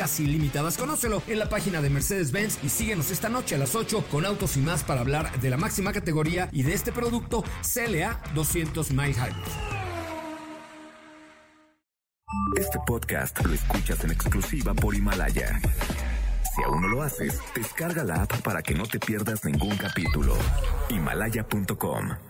casi ilimitadas. Conócelo en la página de Mercedes-Benz y síguenos esta noche a las 8 con autos y más para hablar de la máxima categoría y de este producto CLA 200 Mile Hybrid. Este podcast lo escuchas en exclusiva por Himalaya. Si aún no lo haces, descarga la app para que no te pierdas ningún capítulo. Himalaya.com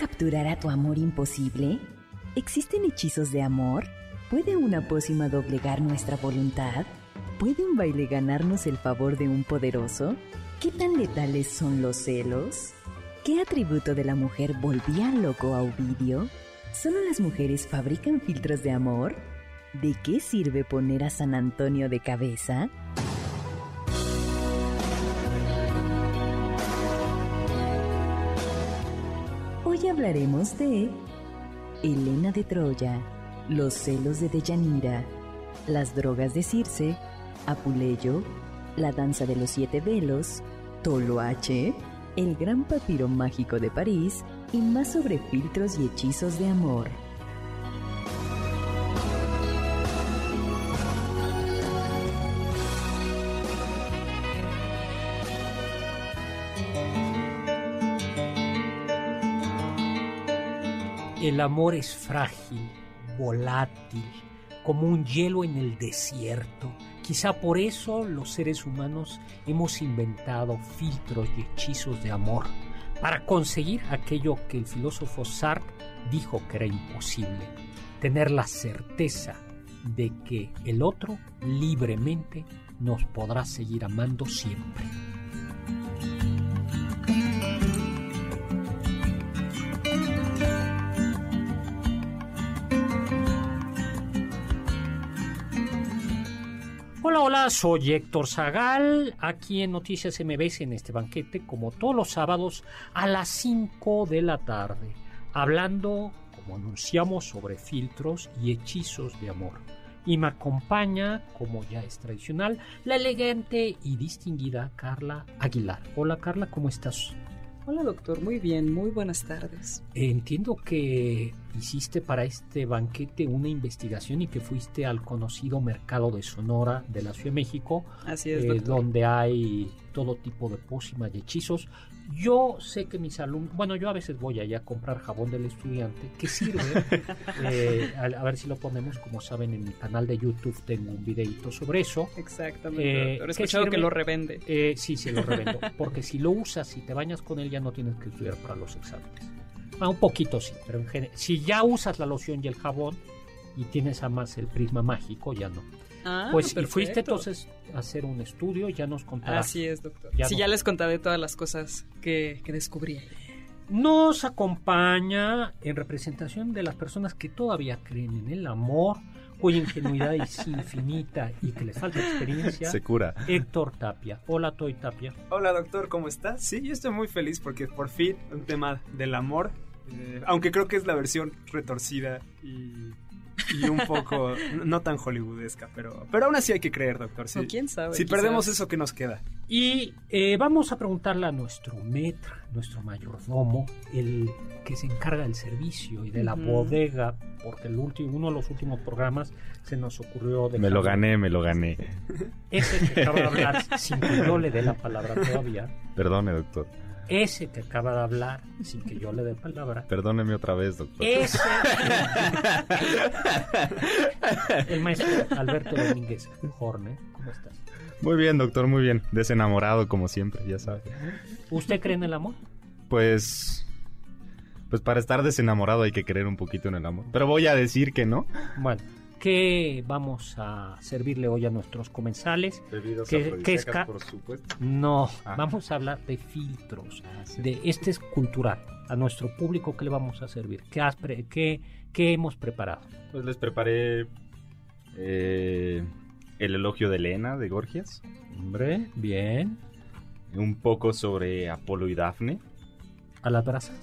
Capturar a tu amor imposible? ¿Existen hechizos de amor? ¿Puede una pócima doblegar nuestra voluntad? ¿Puede un baile ganarnos el favor de un poderoso? ¿Qué tan letales son los celos? ¿Qué atributo de la mujer volvía loco a Ovidio? ¿Solo las mujeres fabrican filtros de amor? ¿De qué sirve poner a San Antonio de cabeza? Hablaremos de Helena de Troya, los celos de Deyanira, las drogas de Circe, Apuleyo, la danza de los siete velos, Toloache, el gran papiro mágico de París y más sobre filtros y hechizos de amor. El amor es frágil, volátil, como un hielo en el desierto. Quizá por eso los seres humanos hemos inventado filtros y hechizos de amor, para conseguir aquello que el filósofo Sartre dijo que era imposible, tener la certeza de que el otro libremente nos podrá seguir amando siempre. Hola, hola, soy Héctor Zagal, aquí en Noticias MBS en este banquete, como todos los sábados a las 5 de la tarde, hablando, como anunciamos, sobre filtros y hechizos de amor. Y me acompaña, como ya es tradicional, la elegante y distinguida Carla Aguilar. Hola Carla, ¿cómo estás? Hola doctor, muy bien, muy buenas tardes. Entiendo que hiciste para este banquete una investigación y que fuiste al conocido mercado de Sonora de la Ciudad de México, Así es, eh, donde hay todo tipo de pócimas y hechizos. Yo sé que mis alumnos, bueno, yo a veces voy allá a comprar jabón del estudiante, que sirve, eh, a, a ver si lo ponemos, como saben, en mi canal de YouTube tengo un videito sobre eso. Exactamente, Eh, doctor. He ¿qué escuchado que lo revende. Eh, sí, sí, lo revendo. Porque si lo usas y te bañas con él, ya no tienes que estudiar para los exámenes. Ah, un poquito sí, pero en general. Si ya usas la loción y el jabón y tienes además el prisma mágico, ya no. Ah, pues y perfecto. fuiste entonces a hacer un estudio, ya nos contarás. Así es, doctor. Ya sí, no- ya les contaré todas las cosas que, que descubrí. Nos acompaña en representación de las personas que todavía creen en el amor, cuya ingenuidad es infinita y que les falta experiencia. Se cura. Héctor Tapia. Hola, Toy Tapia. Hola doctor, ¿cómo estás? Sí, yo estoy muy feliz porque por fin un tema del amor, eh, aunque creo que es la versión retorcida y, y un poco no tan hollywoodesca, pero, pero aún así hay que creer, doctor. O quién sabe. si quizás. perdemos eso, ¿qué nos queda? Y eh, vamos a preguntarle a nuestro metro, nuestro mayordomo, el que se encarga del servicio y de la bodega, porque el último, uno de los últimos programas se nos ocurrió de Me lo gané, me lo gané. Ese que acaba de hablar sin que yo le dé la palabra todavía. Perdone, doctor. Ese que acaba de hablar, sin que yo le dé palabra, Perdóneme otra vez, doctor. ese... El maestro Alberto Domínguez Horner, ¿cómo estás? Muy bien, doctor, muy bien. Desenamorado como siempre, ya sabe. ¿Usted cree en el amor? Pues... Pues para estar desenamorado hay que creer un poquito en el amor. Pero voy a decir que no. Bueno, ¿qué vamos a servirle hoy a nuestros comensales? Bebidas ¿Qué- qué es ca- por supuesto. No, Ah. vamos a hablar de filtros. Ah, sí. De este es cultural. A nuestro público, ¿qué le vamos a servir? ¿Qué, has pre- qué, qué hemos preparado? Pues les preparé eh, el elogio de Elena de Gorgias. Hombre, bien. Un poco sobre Apolo y Dafne. ¿A las brasas?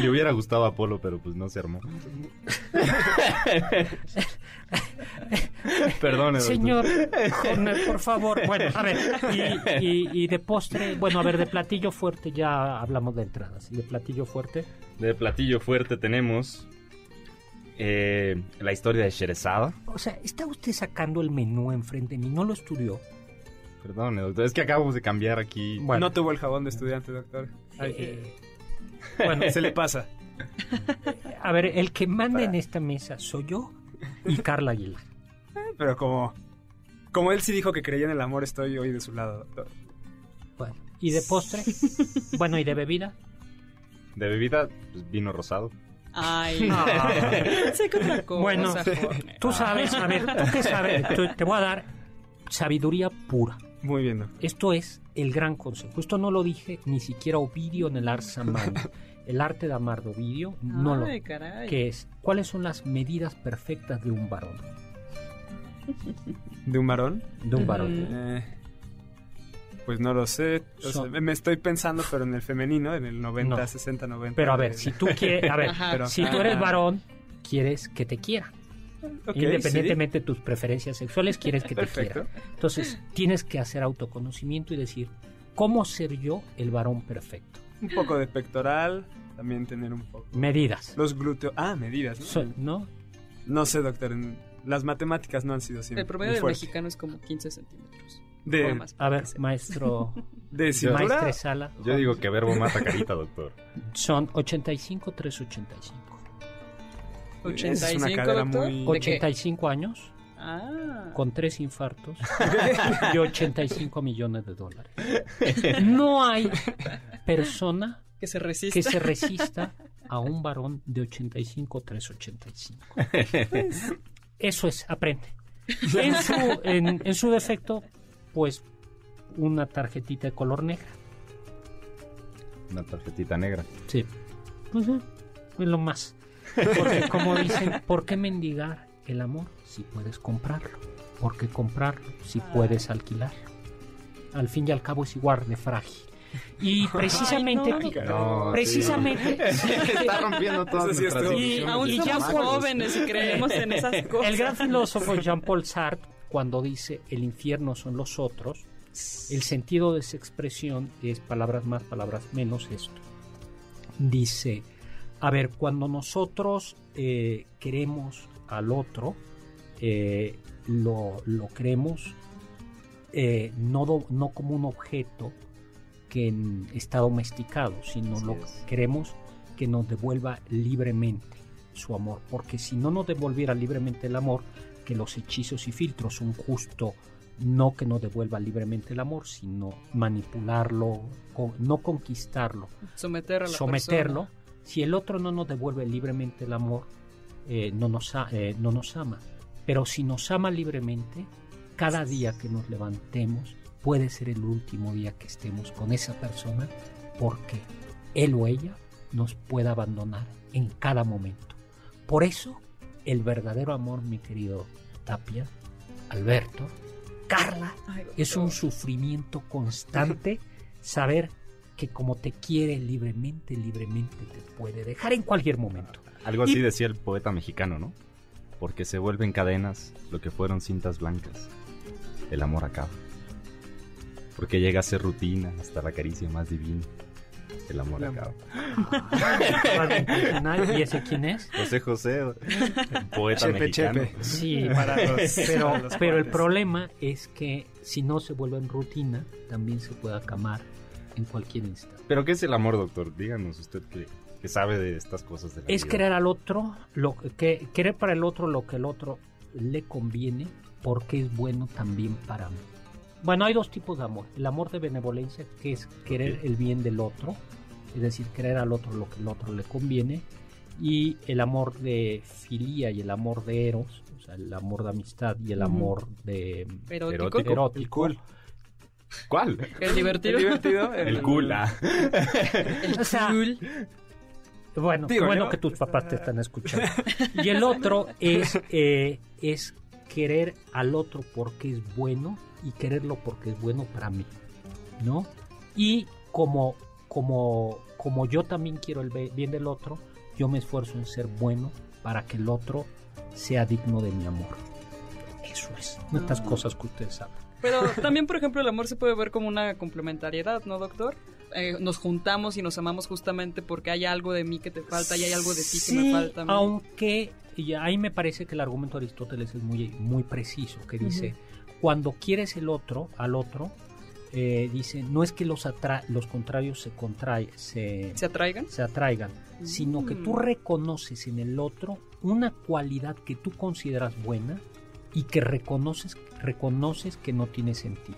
Le hubiera gustado a Apolo, pero pues no se armó. Perdone, doctor. Señor Horner, por favor. Bueno, a ver, y, y- y de postre, bueno, a ver, de platillo fuerte ya hablamos de entradas. ¿Y de platillo fuerte? De platillo fuerte tenemos eh, la historia de Sherezada. O sea, está usted sacando el menú enfrente de mí, no lo estudió. Perdone, doctor. Es que acabamos de cambiar aquí. Bueno, No tuvo el jabón de estudiante, doctor. Ay, eh, bueno, se le pasa. a ver, el que manda en esta mesa soy yo y Carla Aguilar. Pero como, como él sí dijo que creía en el amor, estoy hoy de su lado, doctor. Bueno, ¿y de postre? Bueno, ¿y de bebida? De bebida, pues, vino rosado. Ay, Ah. pensé que otra cosa. Bueno. Tú sabes, a ver, ¿tú qué sabes? Te voy a dar sabiduría pura. Muy bien, doctor. Esto es el gran consejo. Esto no lo dije ni siquiera Ovidio en el Ars Mani. El arte de amar de Ovidio no lo Ay, caray. que es ¿cuáles son las medidas perfectas de un varón? ¿De un varón? De un varón. Eh, pues no lo sé. O sea, Son- me estoy pensando, pero en el femenino, en el 90, No. 60, 90. Pero a ver, si tú quieres, a ver, Ajá. Pero- si tú eres varón, quieres que te quiera. Independientemente de tus preferencias sexuales, quieres que te quiera. Entonces, tienes que hacer autoconocimiento y decir, ¿cómo ser yo el varón perfecto? Un poco de pectoral, también tener un poco. Medidas. Los glúteos. Ah, medidas, ¿no? So- ¿No? No sé, doctor. Las matemáticas no han sido siempre. El promedio del mexicano es como 15 centímetros. De, más, A ver, maestro, de maestre Sala, Yo digo que verbo mata carita, doctor. son 85, 385. Es una 85, cadera doctor. muy- ¿De qué? 85 años, Ah. con tres infartos y 85 millones de dólares. No hay persona Que se resista. que se resista a un varón de 85 385. Eso es, aprende. En su, en, en su defecto, pues una tarjetita de color negra. Una tarjetita negra. Sí. Pues eh, es lo más. Porque como dicen, ¿por qué mendigar el amor si puedes comprarlo? ¿Por qué comprarlo si puedes alquilarlo? Al fin y al cabo es igual de frágil. Y precisamente, Ay, No, precisamente, Está rompiendo todas sí. Aún Y somos por- jóvenes y creemos en esas cosas. el gran filósofo Jean-Paul Sartre, cuando dice el infierno son los otros, el sentido de esa expresión es palabras más, palabras menos esto. Dice, a ver, cuando nosotros eh, queremos al otro, eh, lo, lo queremos eh, no, do- no como un objeto que en- está domesticado, sino Así lo es. queremos que nos devuelva libremente su amor, porque si no nos devolviera libremente el amor, que los hechizos y filtros son justo no que nos devuelva libremente el amor, sino manipularlo, con- no conquistarlo, Someter a la someterlo. Si el otro no nos devuelve libremente el amor, eh, no, nos a- eh, no nos ama. Pero si nos ama libremente, cada día que nos levantemos puede ser el último día que estemos con esa persona porque él o ella nos puede abandonar en cada momento. Por eso, el verdadero amor, mi querido Tapia, Alberto, Carla. Ay, es un sufrimiento constante saber que como te quiere libremente, libremente te puede dejar en cualquier momento. Algo así Y- decía el poeta mexicano, ¿no? Porque se vuelven cadenas lo que fueron cintas blancas. El amor acaba. Porque llega a ser rutina hasta la caricia más divina. el amor El acaba. ¿Y ese quién es? José José, el poeta Chepe, mexicano. chepe. Sí, Para los- pero, para los pero el problema es que si no se vuelve en rutina, también se puede acamar en cualquier instante. ¿Pero qué es el amor, doctor? Díganos usted que, que sabe de estas cosas de la Es vida. querer al otro, lo que querer para el otro lo que el otro le conviene, porque es bueno también para mí. Bueno, hay dos tipos de amor. El amor de benevolencia, que es querer el bien del otro, es decir, querer al otro lo que el otro le conviene, y el amor de filía y el amor de eros, o sea, el amor de amistad y el amor de Erótico. Erótico. erótico. El. ¿Cuál? El divertido. El divertido. El cool. ah. El O sea, cool. Bueno, Digo, bueno ¿no? que tus papás te están escuchando. Y el otro es, eh, es querer al otro porque es bueno y quererlo porque es bueno para mí, ¿no? Y como, como, como yo también quiero el bien del otro, yo me esfuerzo en ser bueno para que el otro sea digno de mi amor. Eso es, no estas Ah. cosas que ustedes saben. Pero también, por ejemplo, el amor se puede ver como una complementariedad, ¿no, doctor? Eh, nos juntamos y nos amamos justamente porque hay algo de mí que te falta y hay algo de ti que me falta. mí. Aunque y ahí me parece que el argumento de Aristóteles es muy, muy preciso, que dice, cuando quieres el otro, al otro, eh, dice, no es que los, atra- los contrarios se, contrae, se, ¿Se atraigan? se atraigan, sino que tú Mm. reconoces en el otro una cualidad que tú consideras buena y que reconoces, reconoces que no tienes en ti.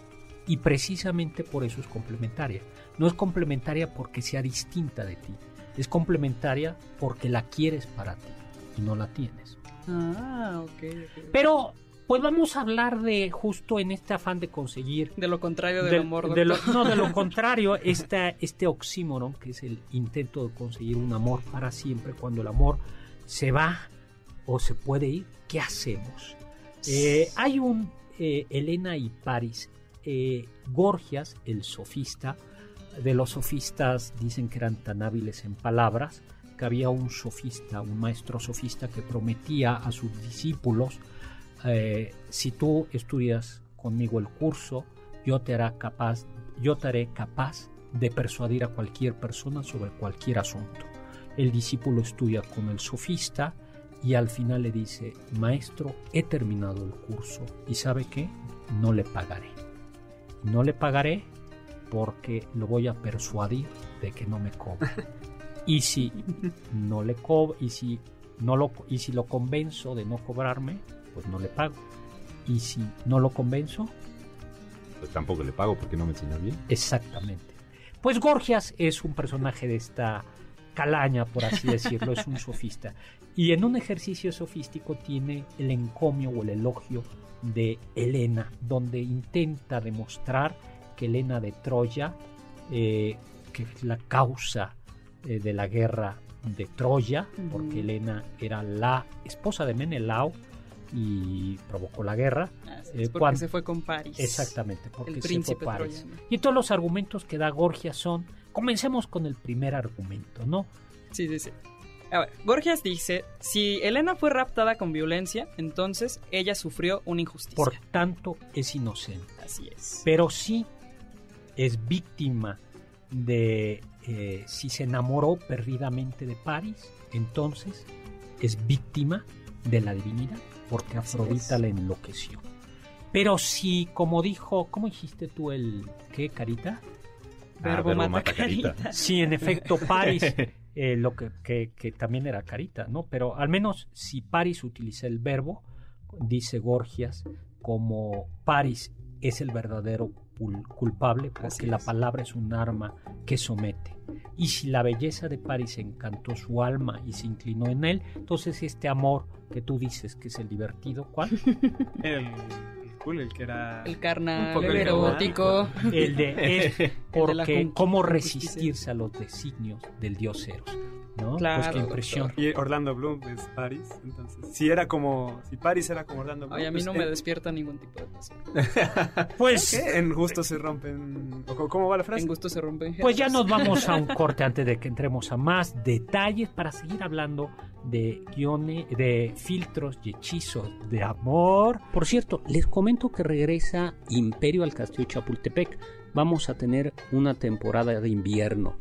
Y precisamente por eso es complementaria. No es complementaria porque sea distinta de ti. Es complementaria porque la quieres para ti y no la tienes. Ah, ok. ok. Pero, pues vamos a hablar de justo en este afán de conseguir De lo contrario del, del- amor, de lo- no, de lo contrario, esta, este oxímoron, que es el intento de conseguir un amor para siempre, cuando el amor se va o se puede ir, ¿qué hacemos? Eh, hay un eh, Elena y Paris. eh, Gorgias, el sofista, de los sofistas dicen que eran tan hábiles en palabras, que había un sofista, un maestro sofista que prometía a sus discípulos, si tú estudias conmigo el curso, yo te haré capaz, yo te haré capaz de persuadir a cualquier persona sobre cualquier asunto. El discípulo estudia con el sofista y al final le dice, maestro, he terminado el curso y sabe qué, no le pagaré. No le pagaré porque lo voy a persuadir de que no me cobre. Y si no le co y si no lo y si lo convenzo de no cobrarme, pues no le pago. Y si no lo convenzo, Pues tampoco le pago porque no me enseñó bien. Exactamente. Pues Gorgias es un personaje de esta calaña, por así decirlo, es un sofista. Y en un ejercicio sofístico tiene el encomio o el elogio de Helena, donde intenta demostrar que Helena de Troya, eh, que es la causa eh, de la guerra de Troya, porque. Helena era la esposa de Menelao y provocó la guerra. Así eh, porque cuando- se fue con París. Exactamente, porque El se fue París. troyano. Y todos los argumentos que da Gorgias son, comencemos con el primer argumento, ¿no? Sí, sí, sí. A ver, Gorgias dice, si Elena fue raptada con violencia, entonces ella sufrió una injusticia. Por tanto, es inocente. Así es. Pero sí es víctima de, eh, si se enamoró perdidamente de París, entonces es víctima de la divinidad, porque Así Afrodita es. la enloqueció. Pero si, como dijo, ¿cómo dijiste tú el qué, Carita? Verbo verbo mata mata carita. carita. Sí, en efecto, Paris, eh, lo que, que- que también era carita, ¿no? Pero al menos si Paris utiliza el verbo, dice Gorgias, como Paris es el verdadero cul- culpable, porque la palabra es un arma que somete. Y si la belleza de Paris encantó su alma y se inclinó en él, entonces este amor que tú dices que es el divertido, ¿cuál? El cool, el que era. El carnal, el erótico. El de es porque cómo resistirse a los designios del dios Eros, ¿no? pues Claro, qué impresión. Y Orlando Bloom es Paris. Entonces, si era como. Si Paris era como Orlando Bloom. Ay, a mí pues, no me despierta ningún tipo de pasión. Pues, ¿Qué? En gusto se rompen. ¿o ¿Cómo va la frase? En gusto se rompen pues ya nos vamos a un corte antes de que entremos a más detalles para seguir hablando de guiones, de filtros y hechizos de amor. Por cierto, les comento que regresa Imperio al Castillo Chapultepec. Vamos a tener una temporada de invierno.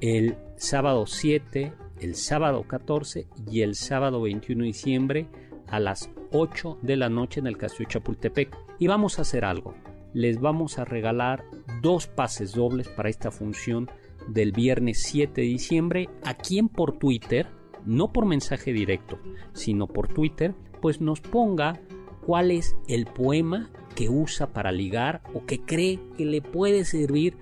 El sábado 7, el sábado 14 y el sábado 21 de diciembre a las 8 de la noche en el Castillo Chapultepec. Y vamos a hacer algo. Les vamos a regalar dos pases dobles para esta función del viernes 7 de diciembre a quien por Twitter, no por mensaje directo, sino por Twitter, pues nos ponga cuál es el poema que usa para ligar o que cree que le puede servir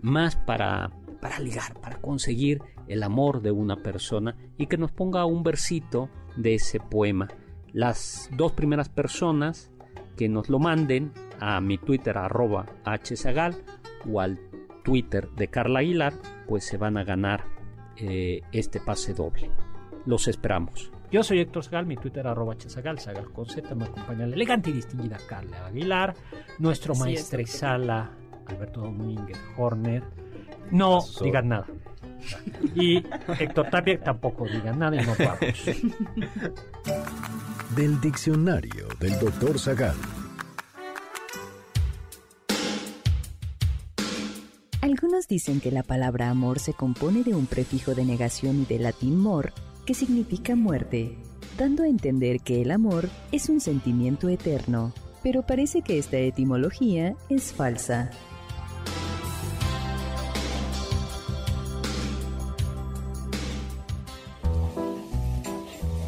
más para, para ligar, para conseguir el amor de una persona y que nos ponga un versito de ese poema. Las dos primeras personas que nos lo manden a mi Twitter arroba hzagal o al Twitter de Carla Aguilar, pues se van a ganar eh, este pase doble. Los esperamos. Yo soy Héctor Zagal, mi Twitter arroba hzagal, Zagal con Z, me acompaña la elegante y distinguida Carla Aguilar, nuestro Así es, maestresala Alberto Domínguez Horner. No digan nada. Y Héctor Tapia tampoco digan nada y nos vamos. Del diccionario del doctor Zagal. Algunos dicen que la palabra amor se compone de un prefijo de negación y de latín mor, que significa muerte, dando a entender que el amor es un sentimiento eterno, pero parece que esta etimología es falsa.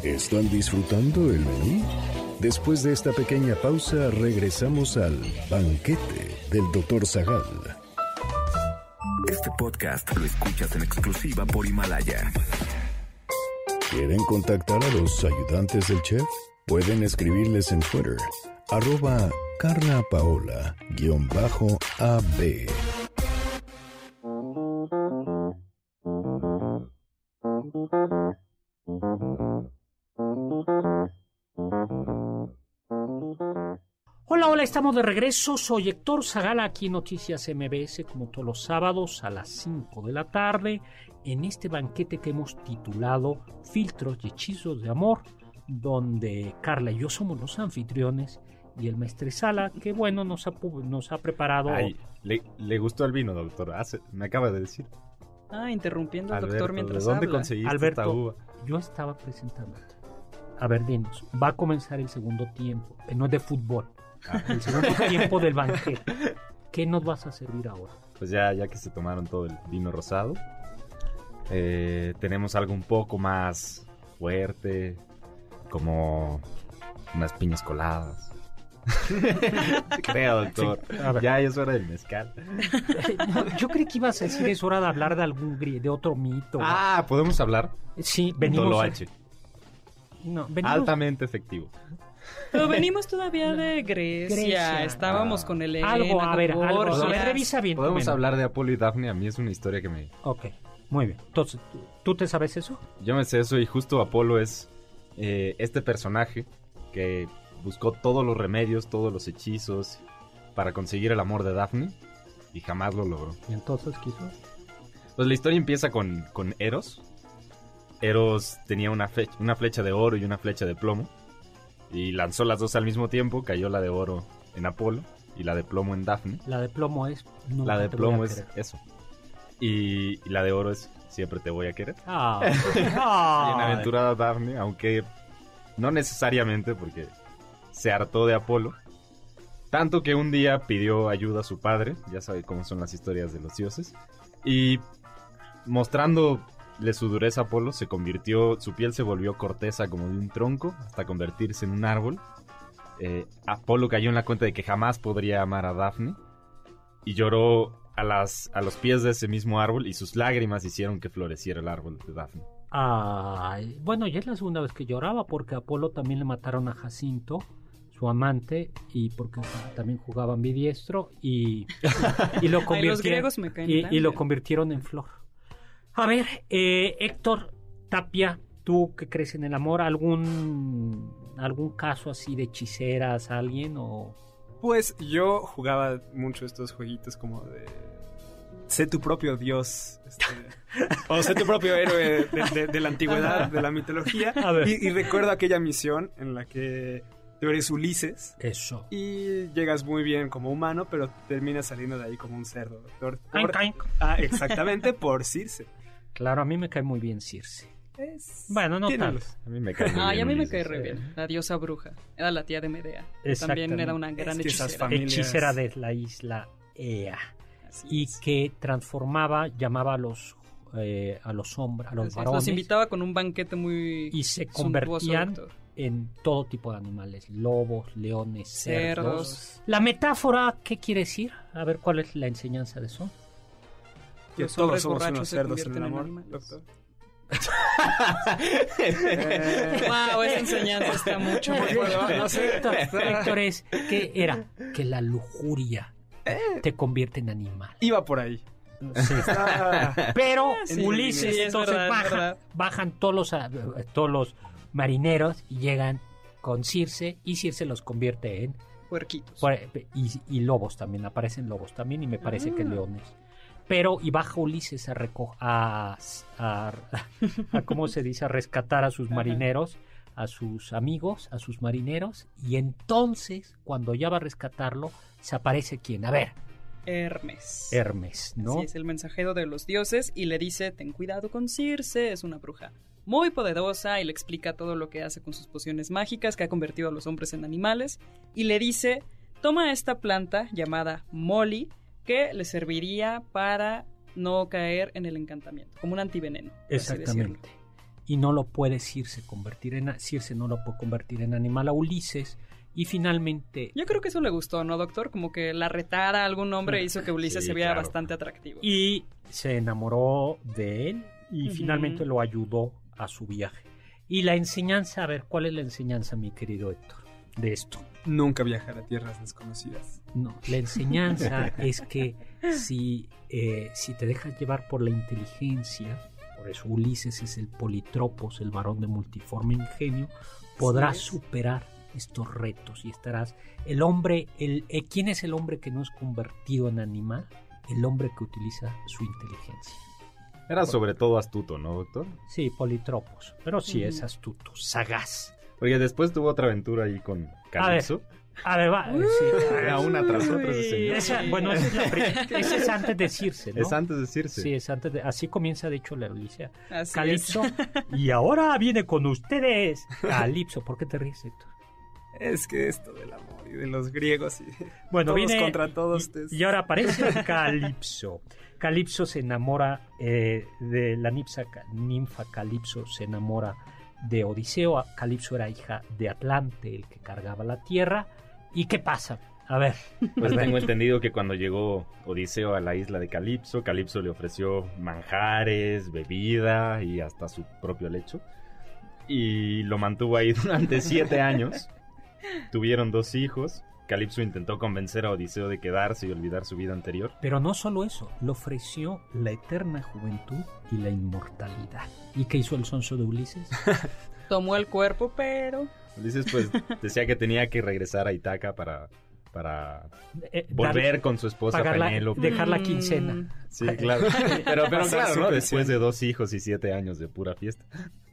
¿Están disfrutando el menú? Después de esta pequeña pausa, regresamos al banquete del doctor Zagal. Este podcast lo escuchas en exclusiva por Himalaya. ¿Quieren contactar a los ayudantes del chef? Pueden escribirles en Twitter, arroba Carla estamos de regreso. Soy Héctor Zagala aquí en Noticias MBS, como todos los sábados a las 5 de la tarde, en este banquete que hemos titulado Filtros y Hechizos de Amor, donde Carla y yo somos los anfitriones y el maestresala, que bueno, nos ha, nos ha preparado. Ay, le, le gustó el vino, doctor. Hace- me acaba de decir. Ah, interrumpiendo al Alberto, doctor mientras ¿de dónde habla. conseguiste Alberto. esta uva? Yo estaba presentando. A ver, dinos, va a comenzar el segundo tiempo, que no es de fútbol, Ah, el segundo tiempo del banquete. ¿Qué nos vas a servir ahora? pues ya, ya que se tomaron todo el vino rosado, eh, tenemos algo un poco más fuerte, como unas piñas coladas. Creo, doctor. ver. ya es hora del mezcal. No, yo creí que ibas a decir es hora de hablar de algún de otro mito. Ah, podemos hablar. sí, venimos. Toloache. No, venimos- Altamente efectivo. Pero venimos todavía de Grecia. Grecia. Estábamos Ah. con Elena, algo, a ver, algo, a ver, Borgias. revisa bien. tu Podemos hablar de Apolo y Daphne. A mí es una historia que me, Ok, muy bien. Entonces, ¿tú- ¿tú te sabes eso? Yo me sé eso y justo Apolo es eh, este personaje que buscó todos los remedios, todos los hechizos para conseguir el amor de Daphne y jamás lo logró. Y entonces quiso. Pues la historia empieza con, con Eros. Eros tenía una, fe- una flecha de oro y una flecha de plomo y lanzó las dos al mismo tiempo, cayó la de oro en Apolo y la de plomo en Daphne. La de plomo es. la de plomo es eso. Y, y la de oro es siempre te voy a querer. Ah, Y en ay. aventurada Daphne, aunque no necesariamente porque se hartó de Apolo. Tanto que un día pidió ayuda a su padre, ya sabe cómo son las historias de los dioses, y mostrándole su dureza a Apolo, se convirtió, su piel se volvió corteza como de un tronco hasta convertirse en un árbol. Eh, Apolo cayó en la cuenta de que jamás podría amar a Daphne y lloró a, las, a los pies de ese mismo árbol y sus lágrimas hicieron que floreciera el árbol de Daphne. Ay, bueno, ya es la segunda vez que lloraba porque a Apolo también le mataron a Jacinto, su amante, y porque también jugaba ambidiestro y, y lo Ay, convirtieron los griegos me caen y, lo convirtieron en flor. A ver, eh, Héctor Tapia, tú que crees en el amor, algún algún caso así de hechiceras, alguien o Pues yo jugaba mucho estos jueguitos como de... Sé tu propio dios. este, o sé tu propio héroe de, de- de la antigüedad, de la mitología. A ver. Y, y recuerdo aquella misión en la que tú eres Ulises eso. y llegas muy bien como humano, pero terminas saliendo de ahí como un cerdo, Por- cain. Ah, exactamente, por Circe. Claro, a mí me cae muy bien Circe. Bueno, no tanto. los- A mí me cae muy Ay, bien a mí me cae re bien. La diosa bruja. Era la tía de Medea. También era una gran Es que hechicera. familias- Hechicera de la isla Ea. Así Y es. que transformaba, llamaba a los, eh, a los hombres, a los Así es, varones. Los invitaba con un banquete muy y se convertían en todo tipo de animales, lobos, leones, cerdos. Cerdos. La metáfora, ¿qué quiere decir? A ver cuál es la enseñanza de eso. Que Los todos somos unos cerdos en el en amor, animales. doctor. Wow, esa enseñanza está mucho muy buena. No sé. Héctor, Héctor, es que era que la lujuria te convierte en animal. Iba por ahí. Sí. Ah, Pero Sí, Ulises, sí, entonces verdad, baja- bajan todos los, ah, todos los marineros y llegan con Circe y Circe los convierte en Puerquitos. y lobos también, aparecen lobos también y me parece que Ah. leones. Pero y baja Ulises a reco- a, a, a- ¿cómo se dice? a rescatar a sus marineros, a sus amigos, a sus marineros y entonces cuando ya va a rescatarlo se aparece quién? A ver, Hermes. Hermes, ¿no? Así es el mensajero de los dioses y le dice, ten cuidado con Circe, es una bruja muy poderosa y le explica todo lo que hace con sus pociones mágicas que ha convertido a los hombres en animales y le dice, toma esta planta llamada Molly que le serviría para no caer en el encantamiento, como un antiveneno. Exactamente. Y no lo puede Circe convertir en Circe no lo puede convertir en animal a Ulises y finalmente Yo creo que eso le gustó, ¿no, doctor? Como que la retara a algún hombre hizo que Ulises Sí, se viera claro. bastante atractivo. y se enamoró de él y finalmente lo ayudó a su viaje. Y la enseñanza, a ver, ¿cuál es la enseñanza, mi querido Héctor, de esto? Nunca viajar a tierras desconocidas. No, la enseñanza es que si, eh, si te dejas llevar por la inteligencia, por eso Ulises es el politropos, el varón de multiforme ingenio, podrás superar estos retos y estarás el hombre, el, eh, ¿quién es el hombre que no es convertido en animal? El hombre que utiliza su inteligencia. Era sobre todo astuto, ¿no, doctor? Sí, politropos, pero sí es astuto, sagaz. Porque después tuvo otra aventura ahí con Calypso. A ver, va, eh, sí. Era una tras otra ese señor. Esa- bueno, esa es, la pri- esa es antes de Circe, ¿no? Es antes de decirse. Sí, es antes de, así comienza de hecho la Odisea. Así Calipso. Y ahora viene con ustedes. Calipso, ¿por qué te ríes, Héctor? Es que esto del amor y de los griegos y Bueno, todos viene contra todos. y, y ahora aparece Calipso. Calipso se enamora eh, de la ninfa, ninfa Calipso, se enamora de Odiseo. Calipso era hija de Atlante, el que cargaba la tierra. ¿Y qué pasa? A ver, Pues tengo entendido que cuando llegó Odiseo a la isla de Calipso, Calipso le ofreció manjares, bebida y hasta su propio lecho. Y lo mantuvo ahí durante siete años. Tuvieron dos hijos. Calipso intentó convencer a Odiseo de quedarse y olvidar su vida anterior. Pero no solo eso, le ofreció la eterna juventud y la inmortalidad. ¿Y qué hizo el sonso de Ulises? Tomó el cuerpo, pero Ulises pues decía que tenía que regresar a Itaca para, para Eh, volver dar- con su esposa Penélope. dejar la quincena. Sí, claro. Pero, pero claro, ¿no? Después de dos hijos y siete años de pura fiesta.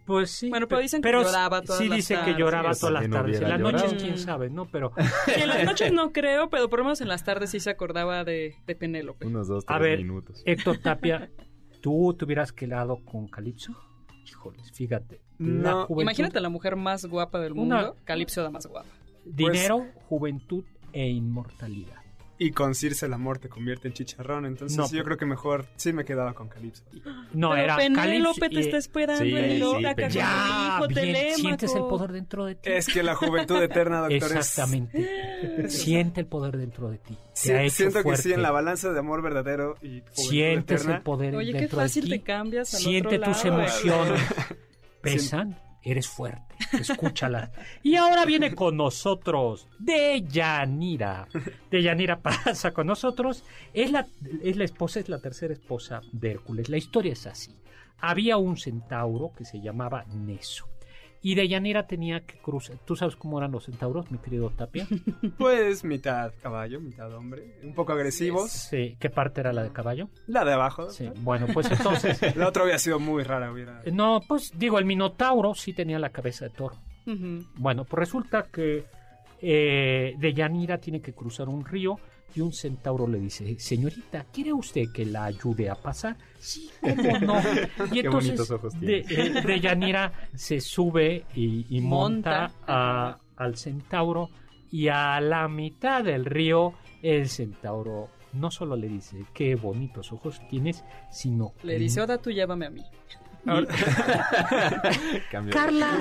Pues sí. Bueno, pero pe- dicen que lloraba todas Sí, las dice que tardes. lloraba Sí, todas las tardes. En las noches, quién sabe, ¿no? Pero, Sí, en las noches no creo, pero por lo menos en las tardes sí se acordaba de, de Penélope. Unos dos, A tres ver, minutos. Héctor Tapia, ¿tú te hubieras quedado con Calipso? Híjoles, fíjate. La No. juventud- Imagínate la mujer más guapa del Una- mundo. Calipso la más guapa. Dinero, juventud e inmortalidad. Y con Circe el amor te convierte en chicharrón. Entonces No, yo pero- creo que mejor sí me quedaba con Calipso. No, pero era Penélope Calipso. te está esperando Sí, en Ya, hijo bien, Telémaco. sientes el poder dentro de ti. Es que la juventud eterna, doctor, es... Exactamente. Siente el poder dentro de ti. Te Sí, ha hecho siento que sí, en la balanza de amor verdadero y juventud Sientes eterna. el poder Oye, qué dentro de fácil ti. te cambias al Siente otro tus lado. emociones. Pesan, eres fuerte. Escúchala. Y ahora viene con nosotros Deyanira. Deyanira pasa con nosotros. Es la, es la esposa, es la tercera esposa de Hércules. La historia es así. Había un centauro que se llamaba Neso. Y Deyanira tenía que cruzar. ¿Tú sabes cómo eran los centauros, mi querido Tapia? Pues mitad caballo, mitad hombre. Un poco agresivos. Sí. ¿Qué parte era la de caballo? La de abajo. Sí. Bueno, pues entonces. La otra había sido muy rara. Hubiera... No, pues digo, el Minotauro sí tenía la cabeza de toro. Bueno, pues resulta que eh, Deyanira tiene que cruzar un río y un centauro le dice, señorita, ¿quiere usted que la ayude a pasar? Sí, cómo no. Y Qué entonces bonitos ojos de, tiene. eh, Deyanira se sube y, y monta, Monta. a- al centauro y a la mitad del río el centauro no solo le dice qué bonitos ojos tienes, sino Le dice, Oda, tú llévame a mí. Carla,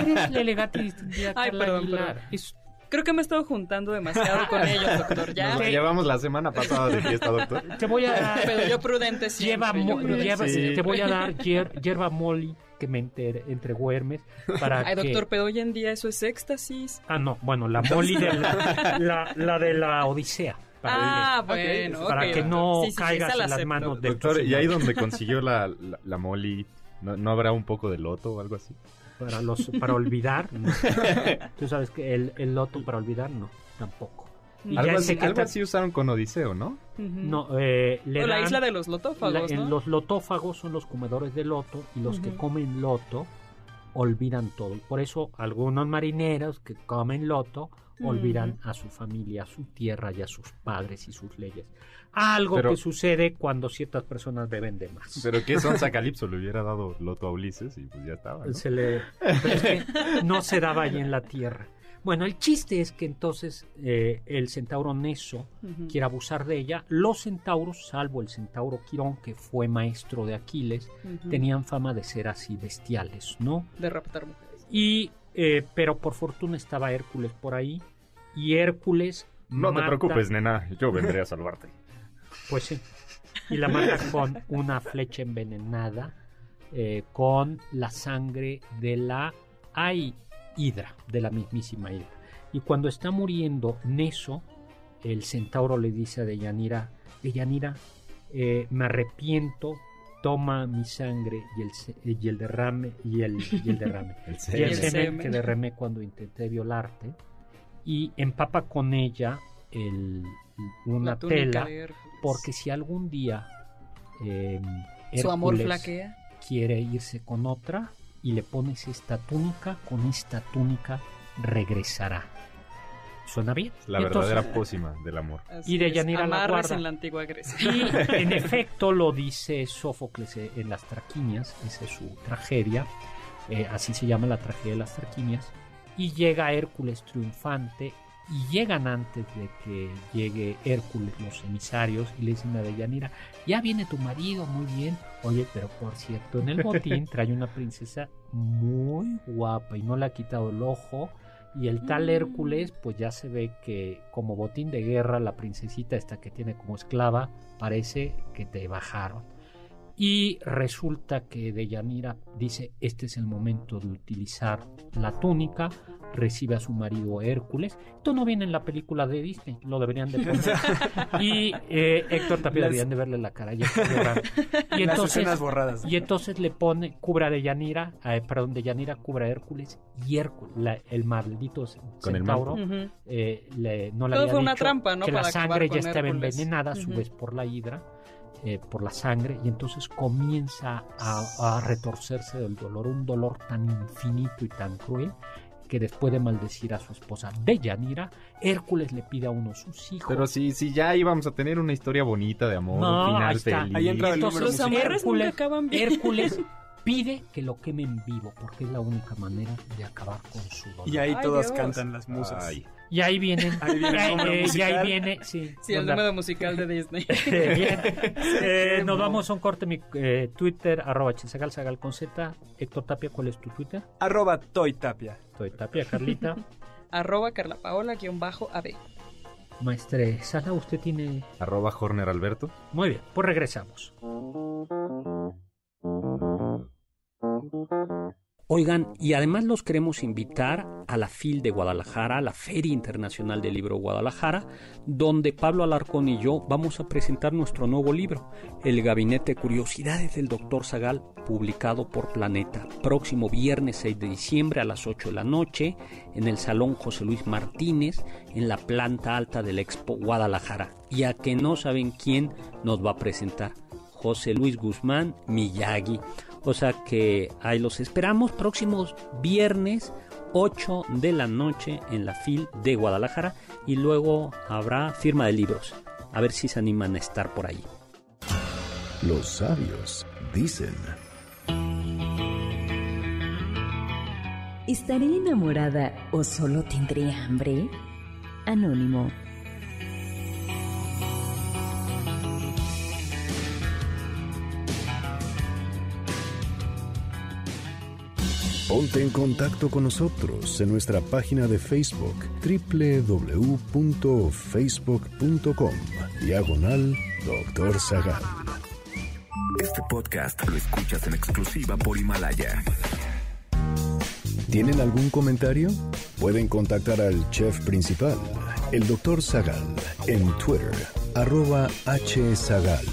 eres la elegante y distinguida Ay, Carla perdón, Aguilar. perdón. Es- Creo que me he estado juntando demasiado con ellos, doctor. Ya. Nos la llevamos la semana pasada de fiesta, doctor. te voy a Pero yo prudente lleva, siempre. yo mo- prudente lleva- siempre. te voy a dar hier- hierba molly que me enter- entregó Hermes para Ay, que doctor, pero hoy en día eso es éxtasis. ah no bueno la molly de la, la, la de la Odisea para, Ah, bueno. para que no Sí, sí, sí, caigas la en las manos de tu Doctor, ¿y ahí donde consiguió la, la, la Molly, ¿no, no habrá un poco de loto o algo así? Para los para olvidar no. tú sabes que el, el loto para olvidar no tampoco y Algo ya así, que algo así usaron con Odiseo, ¿no? No eh, le O la dan- isla de los lotófagos, La- ¿no? en Los lotófagos son los comedores de loto y los que Ujú. comen loto olvidan todo. Y por eso algunos marineros que comen loto olvidan a su familia, a su tierra y a sus padres y sus leyes. Algo Pero- que sucede cuando ciertas personas beben de más. Pero que Sonsa Calipso le hubiera dado loto a Ulises y pues ya estaba, ¿no? Se le- pero es que no se daba ahí en la tierra. Bueno, el chiste es que entonces eh, el centauro Neso quiere abusar de ella. Los centauros, salvo el centauro Quirón, que fue maestro de Aquiles, tenían fama de ser así bestiales, ¿no? De raptar mujeres. Y, eh, pero por fortuna estaba Hércules por ahí, y Hércules No te preocupes, nena, yo vendré a salvarte. Pues sí, y la mata con una flecha envenenada, eh, con la sangre de la ay, hidra, de la mismísima hidra. Y cuando está muriendo Neso, el centauro le dice a Deyanira, Deyanira, eh, me arrepiento, toma mi sangre y el, se- y el derrame, y el, y el derrame. El y el semen. que derramé cuando intenté violarte y empapa con ella el, una tela porque si algún día eh, Su amor flaquea. quiere irse con otra y le pones esta túnica con esta túnica regresará suena bien La entonces- verdadera pócima del amor. Y de Yanira la guarda. en la antigua Grecia. y en efecto lo dice Sófocles eh, en las Traquinias, esa es su tragedia, eh, así se llama la tragedia de las Traquinias, y llega Hércules triunfante, y llegan antes de que llegue Hércules los emisarios, y le dicen a Deyanira, ya viene tu marido, muy bien, oye, pero por cierto, en el botín trae una princesa muy guapa y no le ha quitado el ojo, y el tal Hércules, pues ya se ve que como botín de guerra, la princesita esta que tiene como esclava, parece que te bajaron. Y resulta que Deyanira dice, este es el momento de utilizar la túnica, recibe a su marido Hércules. Esto no viene en la película de Disney, lo deberían de poner. y eh, Héctor también Las- deberían de verle la cara. ya y entonces borradas. y entonces le pone, cubre a Deyanira, eh, perdón, Deyanira cubre a Hércules y Hércules, la- el maldito Con el centauro, Ujú. eh, le- no le Todo había fue una trampa, ¿no? Que la Para sangre ya estaba Hércules. envenenada, a su vez por la hidra, eh, por la sangre, y entonces comienza a, a retorcerse del dolor, un dolor tan infinito y tan cruel que después de maldecir a su esposa Deyanira, Hércules le pide a uno de sus hijos. Pero sí, sí, ya íbamos a tener una historia bonita de amor, No, un final ahí está. feliz. Ahí entra el Entonces, Los nunca acaban bien. Hércules pide que lo quemen vivo porque es la única manera de acabar con su dolor. Y ahí Ay, todas Dios. cantan las musas. Ay. Y ahí vienen, Ahí viene el eh, número eh, y ahí viene, sí, Sí, el número musical de Disney. Bien. Eh, nos vamos a un corte. Mi eh, Twitter, arroba chisagal, sagal con Z. Héctor Tapia, ¿cuál es tu Twitter? Arroba Toy Tapia. Soy Tapia, Carlita. Arroba Carla Paola guion bajo AB. Maestre Sala, usted tiene... Arroba Horner Alberto. Muy bien, pues regresamos. Oigan, y además los queremos invitar a la FIL de Guadalajara, a la Feria Internacional del Libro Guadalajara, donde Pablo Alarcón y yo vamos a presentar nuestro nuevo libro, El Gabinete de Curiosidades del Dr. Zagal, publicado por Planeta, próximo viernes 6 de diciembre a las 8 de la noche, en el Salón José Luis Martínez, en la planta alta del Expo Guadalajara. Y a que no saben quién nos va a presentar. José Luis Guzmán Miyagi. O sea que ahí los esperamos próximos viernes 8 de la noche en la FIL de Guadalajara y luego habrá firma de libros. A ver si se animan a estar por ahí. Los sabios dicen. ¿Estaré enamorada o solo tendré hambre? Anónimo. Ponte en contacto con nosotros en nuestra página de Facebook www.facebook.com Diagonal Doctor Zagal. Este podcast lo escuchas en exclusiva por Himalaya. ¿Tienen algún comentario? Pueden contactar al chef principal, el Dr. Zagal, en Twitter, arroba hzagal.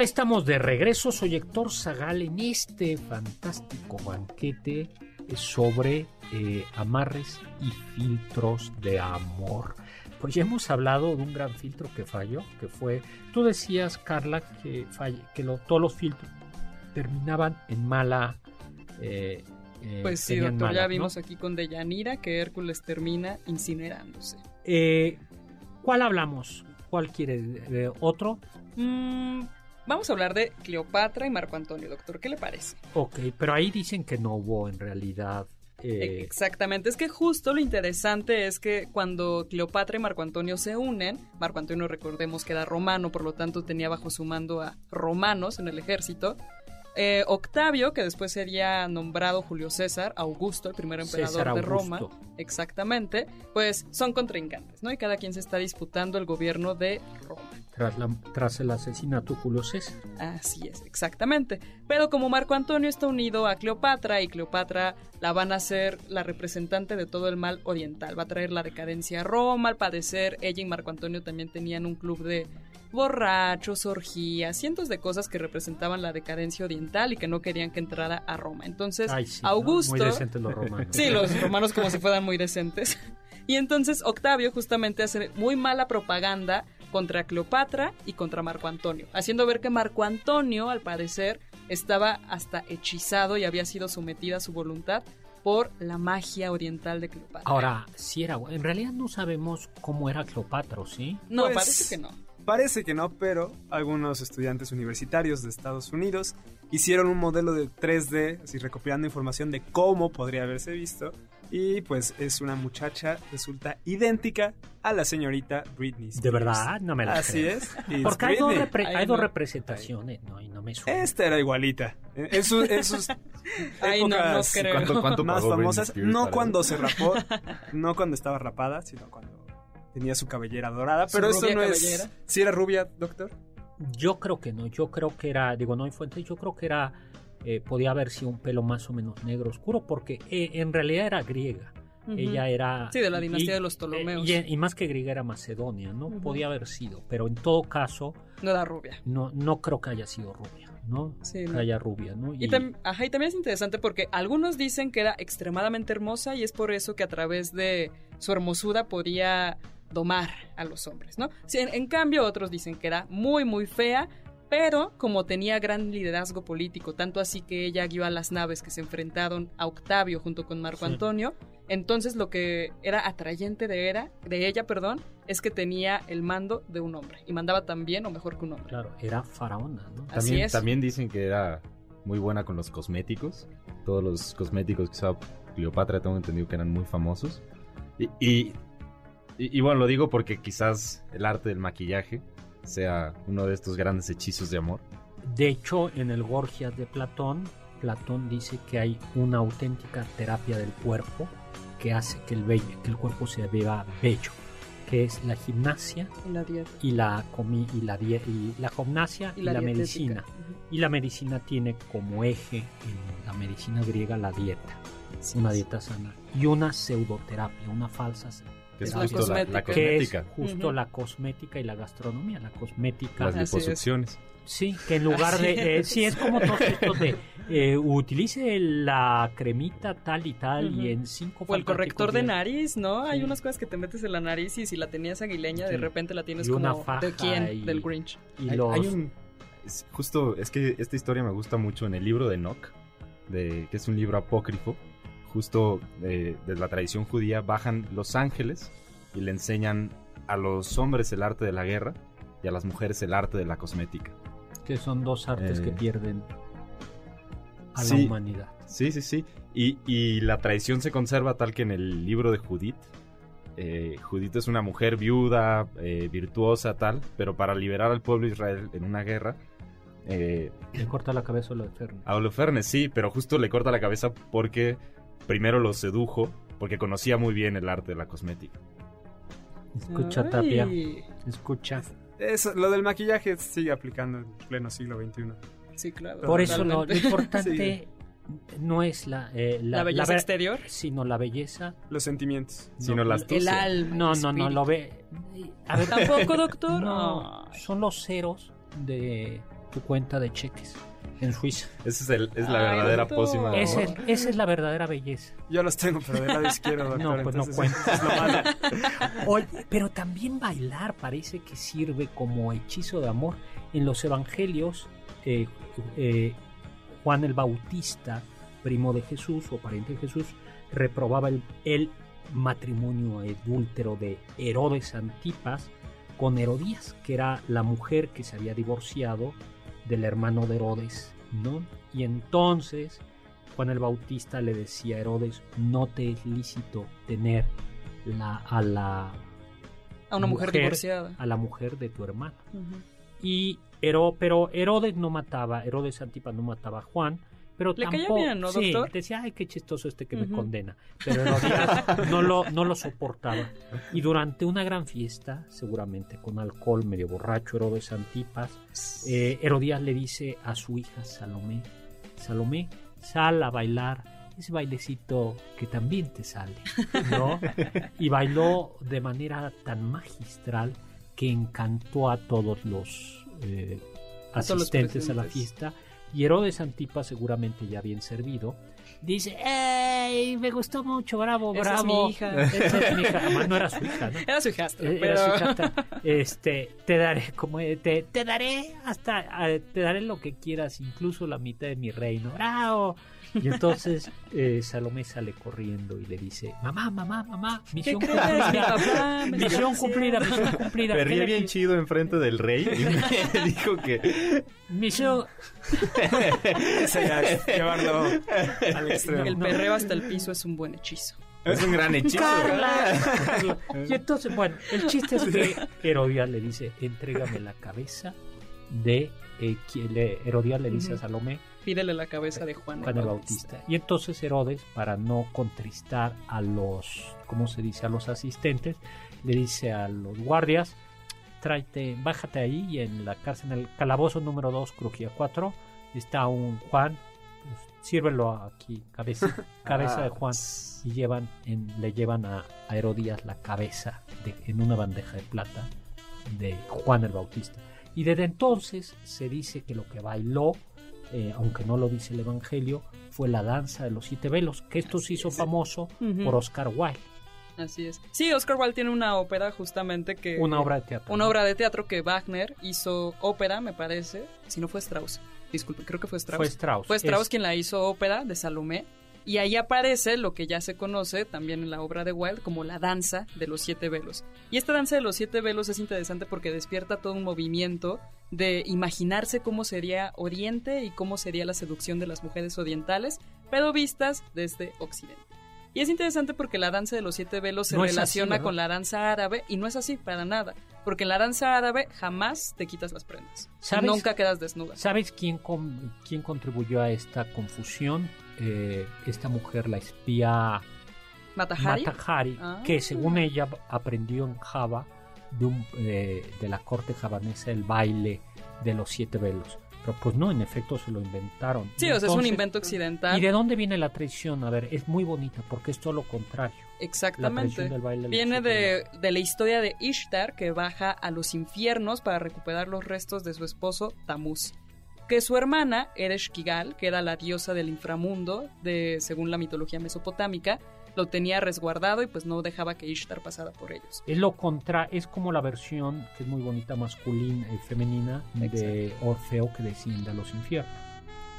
Hola, estamos de regreso. Soy Héctor Zagal en este fantástico banquete sobre eh, amarres y filtros de amor. Pues ya hemos hablado de un gran filtro que falló, que fue, tú decías, Carla, que, falle, que lo- todos los filtros terminaban en mala... eh, eh, Pues sí, doctor, ya vimos aquí con Deyanira que Hércules termina incinerándose. Eh, ¿Cuál hablamos? ¿Cuál quiere? Eh, ¿Otro? Mm, vamos a hablar de Cleopatra y Marco Antonio, doctor. ¿Qué le parece? Ok, pero ahí dicen que no hubo en realidad... eh, Exactamente, es que justo lo interesante es que cuando Cleopatra y Marco Antonio se unen, Marco Antonio recordemos que era romano, por lo tanto tenía bajo su mando a romanos en el ejército. Eh, Octavio, que después sería nombrado Julio César, Augusto, el primer emperador de. Roma, exactamente, pues son contrincantes, ¿no? Y cada quien se está disputando el gobierno de Roma. Tras, la- tras el asesinato Julio César. Así es, exactamente. Pero como Marco Antonio está unido a Cleopatra y Cleopatra la van a hacer la representante de todo el mal oriental, va a traer la decadencia a Roma, al padecer ella y Marco Antonio también tenían un club de borrachos, orgías, cientos de cosas que representaban la decadencia oriental y que no querían que entrara a Roma. Entonces, Ay, sí, ¿no? Augusto... Muy decentes los romanos. Sí, los romanos como si fueran muy decentes. Y entonces Octavio justamente hace muy mala propaganda contra Cleopatra y contra Marco Antonio, haciendo ver que Marco Antonio, al parecer, estaba hasta hechizado y había sido sometida a su voluntad por la magia oriental de Cleopatra. Ahora, si era... En realidad no sabemos cómo era Cleopatra, ¿o ¿sí? no, Pues, parece que no. Parece que no, pero algunos estudiantes universitarios de Estados Unidos hicieron un modelo de 3D, así recopilando información de cómo podría haberse visto. Y pues es una muchacha, resulta idéntica a la señorita Britney Spears. ¿De verdad? No me la Así creo. es. Porque hay dos, Britney. repre- Ay, hay dos no. representaciones, ¿no? Y no me suena. Esta era igualita. En, sus, en sus Ay, no, no épocas creo. ¿Cuánto, cuánto más famosas, no cuando se rapó, no cuando estaba rapada, sino cuando tenía su cabellera dorada. Su Pero eso rubia no cabellera. es... ¿Si era rubia, doctor? Yo creo que no, yo creo que era, digo, no hay fuentes, yo creo que era, eh, podía haber sido un pelo más o menos negro oscuro, porque eh, en realidad era griega. Ella era... Sí, de la dinastía y- de los Ptolomeos. Y, y más que griega era macedonia, ¿no? Podía haber sido, pero en todo caso, No era rubia. no, no creo que haya sido rubia, ¿no? Sí, Que no. haya rubia, ¿no? Y, tam- ajá, y también es interesante porque algunos dicen que era extremadamente hermosa y es por eso que a través de su hermosura podía domar a los hombres, ¿no? En, en cambio, otros dicen que era muy, muy fea, pero como tenía gran liderazgo político, tanto así que ella guió a las naves que se enfrentaron a Octavio junto con Marco Sí. Antonio, entonces lo que era atrayente de, era, de ella, perdón, es que tenía el mando de un hombre y mandaba tan bien o mejor que un hombre. Claro, era faraona, ¿no? Así También, es. también dicen que era muy buena con los cosméticos. Todos los cosméticos que usaba Cleopatra tengo entendido que eran muy famosos. Y, y, y- y bueno, lo digo porque quizás el arte del maquillaje sea uno de estos grandes hechizos de amor. De hecho, en el Gorgias de Platón, Platón dice que hay una auténtica terapia del cuerpo que hace que el, bello- que el cuerpo se vea bello, que es la gimnasia Y la dieta. y la comi y la die- y la gimnasia y, la, medicina. Y la medicina tiene como eje en la medicina griega la dieta, una dieta sana y una pseudoterapia, una falsa Que es La justo la, la cosmética. que es cosmética. justo la cosmética y la gastronomía. La cosmética, Las liposucciones. sí, que en lugar de, eh, sí, es como todo esto de, eh, utilice la cremita tal y tal y en cinco O el corrector de nariz, ¿no? Hay unas cosas que te metes en la nariz y si la tenías aguileña, de repente la tienes Y una como faja ¿de quién? y- Del Grinch. y Hay- los hay un- justo, es que esta historia me gusta mucho en el libro de Enoch, de, que es un libro apócrifo. Justo eh, de la tradición judía bajan los ángeles y le enseñan a los hombres el arte de la guerra y a las mujeres el arte de la cosmética. que son dos artes Eh, que pierden a la humanidad. Sí, sí, sí. Y, y la tradición se conserva tal que en el libro de Judith. eh, Judith es una mujer viuda, eh, virtuosa, tal, pero para liberar al pueblo de Israel en una guerra, eh, Le corta la cabeza a lo enfermo. a Holofernes sí, pero justo le corta la cabeza porque primero lo sedujo, porque conocía muy bien el arte de la cosmética. Escucha, Ay. Tapia. Escucha. Eso, lo del maquillaje sigue aplicando en pleno siglo XXI. Sí, claro. Por eso lo, lo importante no es la, eh, La belleza exterior. sino la belleza. Los sentimientos. Sino la El astucia. alma. No, el no, no, lo ve. A ver, ¿Tampoco, doctor? No, son los ceros de tu cuenta de cheques en Suiza. Esa es, el- es la Ay, verdadera doctor. pócima de amor. esa es la verdadera belleza. Yo los tengo, pero del lado izquierdo, doctor. No, pues no entonces cuenta. es lo malo. Oye, pero también bailar parece que sirve como hechizo de amor. En los evangelios, eh, eh, Juan el Bautista, primo de Jesús o pariente de Jesús, reprobaba el, el matrimonio adúltero de Herodes Antipas con Herodías, que era la mujer que se había divorciado del hermano de Herodes, ¿no? Y entonces Juan el Bautista le decía a Herodes, no te es lícito tener la, a la A una mujer, divorciada. a la mujer de tu hermano. Ujú. Y Hero- pero Herodes no mataba, Herodes Antipas no mataba a Juan, pero Le caía tampoco bien, ¿no, sí, doctor? decía, ay, qué chistoso este que me condena. Pero Herodías no lo, no lo soportaba. Y durante una gran fiesta, seguramente con alcohol, medio borracho, Herodes Antipas, eh, Herodías le dice a su hija Salomé, Salomé, sal a bailar ese bailecito que también te sale, ¿no? Y bailó de manera tan magistral que encantó a todos los eh, A todos los asistentes a la fiesta. Y Herodes Antipas, seguramente ya bien servido, dice, ¡Ey! Me gustó mucho, bravo, Esa es bravo. mi hija. Esa es mi hija. Además, no era su hija, ¿no? Era su hijastra, Eh, pero... era su hijastra. Este, te daré, como eh, te, te daré hasta, eh, te daré lo que quieras, incluso la mitad de mi reino. ¡Bravo! Y entonces eh, Salomé sale corriendo y le dice, mamá, mamá, mamá, ¿Qué misión crees? Mi cumplida. Misión cumplida, misión cumplida. Me ¿Qué ríe le bien chido enfrente del rey y me dijo que Misión, llevarlo al extremo. El perreo hasta el piso es un buen hechizo. es un gran hechizo. Carla. Y entonces, bueno, el chiste es que Herodías le dice, entrégame la cabeza de... eh, quien le- Herodías le dice a. Salomé, Pídele la cabeza de Juan, Juan el Bautista. Y entonces Herodes, para no contristar a los, ¿cómo se dice? A los asistentes, le dice a los guardias, tráete, bájate ahí y en la cárcel, en el calabozo número 2, crujía 4, está un Juan, pues, sírvelo aquí, cabeza, cabeza de Juan, y llevan en, le llevan a, a Herodías la cabeza de- en una bandeja de plata de Juan el Bautista. Y desde entonces se dice que lo que bailó, eh, aunque no lo dice el Evangelio, fue la danza de los siete velos, que esto se hizo famoso por Oscar Wilde, Así es. Sí, Oscar Wilde tiene una ópera justamente que... una obra de teatro. Una obra de teatro que Wagner hizo ópera, me parece. Si no fue Strauss. Disculpe, creo que fue Strauss. Fue Strauss. Fue Strauss Es- quien la hizo ópera de Salomé. Y ahí aparece lo que ya se conoce también en la obra de Wilde como la danza de los siete velos. Y esta danza de los siete velos es interesante porque despierta todo un movimiento de imaginarse cómo sería Oriente y cómo sería la seducción de las mujeres orientales, pero vistas desde Occidente. Y es interesante porque la danza de los siete velos se No es así, relaciona con la danza árabe y no es así para nada, porque en la danza árabe jamás te quitas las prendas. ¿Sabes? Nunca quedas desnuda. ¿Sabes quién, con- quién contribuyó a esta confusión? Eh, esta mujer, la espía Matahari. Matahari, Ah. que según ella aprendió en Java de, un- eh, de la corte javanesa el baile de los siete velos. Pero pues no, en efecto se lo inventaron. Sí, Y o sea, es un invento occidental. ¿Y de dónde viene la traición? A ver, es muy bonita porque es todo lo contrario. Exactamente. tradición del baile Viene de, de la historia de Ishtar, que baja a los infiernos para recuperar los restos de su esposo Tamuz. Que su hermana, Ereshkigal, que era la diosa del inframundo, de, según la mitología mesopotámica, lo tenía resguardado y pues no dejaba que Ishtar pasara por ellos. Es lo contra, es como la versión que es muy bonita masculina y femenina de Orfeo que desciende a los infiernos.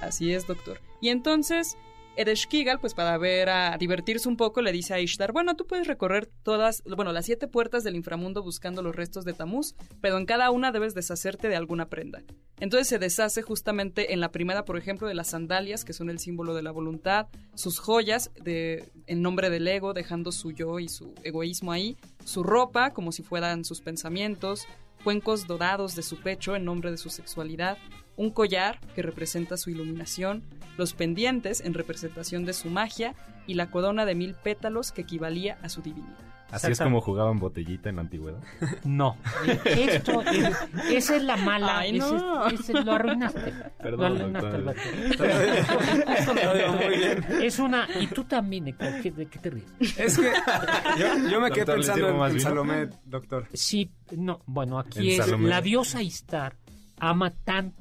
Así es, doctor. Y entonces, Ereshkigal, pues para ver a divertirse un poco, le dice a Ishtar, bueno, tú puedes recorrer todas, bueno, las siete puertas del inframundo buscando los restos de Tamuz, pero en cada una debes deshacerte de alguna prenda. Entonces se deshace justamente en la primera, por ejemplo, de las sandalias, que son el símbolo de la voluntad, sus joyas de, en nombre del ego, dejando su yo y su egoísmo ahí, su ropa, como si fueran sus pensamientos, cuencos dorados de su pecho en nombre de su sexualidad, un collar que representa su iluminación, los pendientes en representación de su magia y la corona de mil pétalos que equivalía a su divinidad. Así es como jugaban botellita en la antigüedad. No, esto, es- esa es la mala, Ay, no. ese lo arruinaste. Perdón, lo arruinaste. Muy bien. Es una, y tú también, Héctor, ¿qué- ¿de qué te ríes? Es que yo, yo me quedé Doctor, ¿le pensando en, en? Salomé, doctor. Sí, no, bueno, aquí En es Salomé. la diosa Istar ama tanto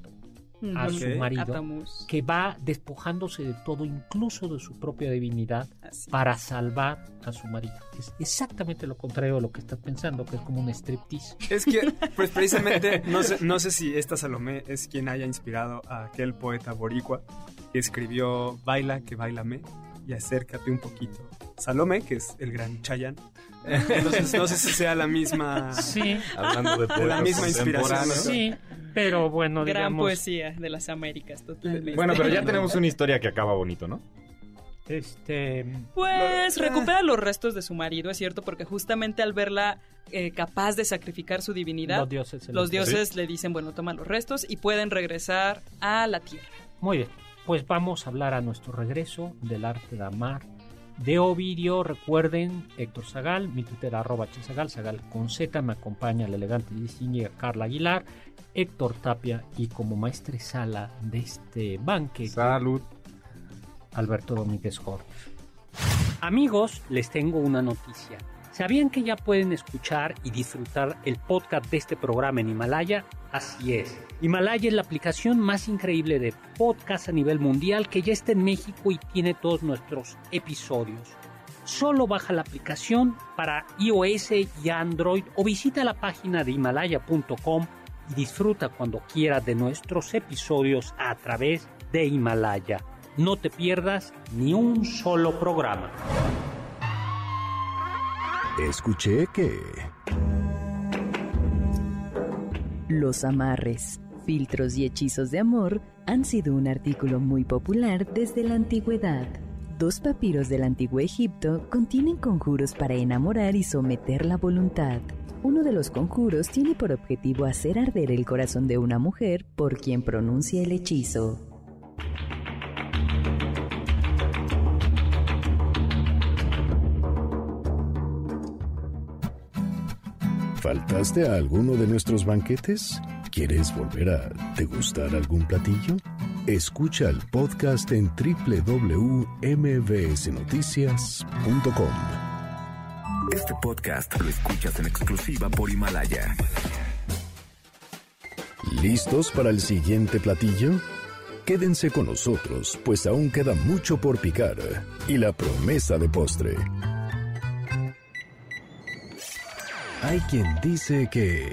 a su marido que va despojándose de todo, incluso de su propia divinidad, Así. para salvar a su marido. Es exactamente lo contrario de lo que estás pensando, que es como un striptease. Es que, pues precisamente, no sé, no sé si esta Salomé es quien haya inspirado a aquel poeta boricua que escribió Baila, que bailame y acércate un poquito. Salomé, que es el gran Chayan. Entonces, no sé si sea la misma. Sí, Hablando de la misma inspiración, sí, pero bueno, Gran digamos, poesía de las Américas, totalmente. Bueno, pero ya tenemos una historia que acaba bonito, ¿no? este, Pues recupera los restos de su marido, es cierto, porque justamente al verla eh, capaz de sacrificar su divinidad, los dioses le dicen, bueno, toma los restos y pueden regresar a la tierra. Muy bien, pues vamos a hablar a nuestro regreso del arte de amar. De Ovidio, recuerden, Héctor Zagal, mi Twitter arroba Zagal, Zagal con Z, me acompaña la elegante distinguida Carla Aguilar, Héctor Tapia y como maestresala de este banque, Salud. Alberto Domínguez Jorge. Amigos, les tengo una noticia. ¿Sabían que ya pueden escuchar y disfrutar el podcast de este programa en Himalaya? Así es. Himalaya es la aplicación más increíble de podcast a nivel mundial que ya está en México y tiene todos nuestros episodios. Solo baja la aplicación para iOS y Android o visita la página de himalaya.com y disfruta cuando quieras de nuestros episodios a través de Himalaya. No te pierdas ni un solo programa. Escuché que... Los amarres, filtros y hechizos de amor han sido un artículo muy popular desde la antigüedad. Dos papiros del antiguo Egipto contienen conjuros para enamorar y someter la voluntad. Uno de los conjuros tiene por objetivo hacer arder el corazón de una mujer por quien pronuncia el hechizo. ¿Faltaste a alguno de nuestros banquetes? ¿Quieres volver a degustar algún platillo? Escucha el podcast en www.mbsnoticias.com. Este podcast lo escuchas en exclusiva por Himalaya. ¿Listos para el siguiente platillo? Quédense con nosotros, pues aún queda mucho por picar y la promesa de postre. Hay quien dice que...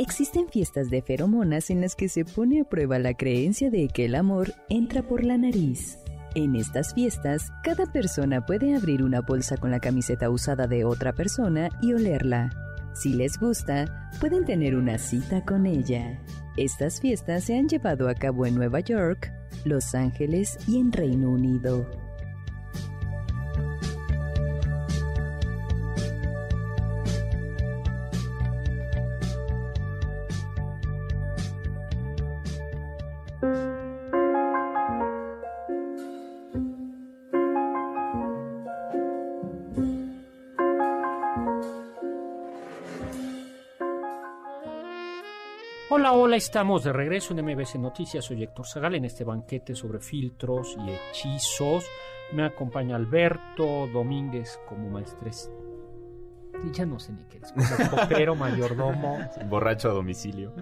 Existen fiestas de feromonas en las que se pone a prueba la creencia de que el amor entra por la nariz. En estas fiestas, cada persona puede abrir una bolsa con la camiseta usada de otra persona y olerla. Si les gusta, pueden tener una cita con ella. Estas fiestas se han llevado a cabo en Nueva York, Los Ángeles y en Reino Unido. Hola, hola, estamos de regreso en MBC Noticias. Soy Héctor Zagal en este banquete sobre filtros y hechizos. Me acompaña Alberto Domínguez como maestrés. Ya no sé ni qué es. Copero, mayordomo. Borracho a domicilio.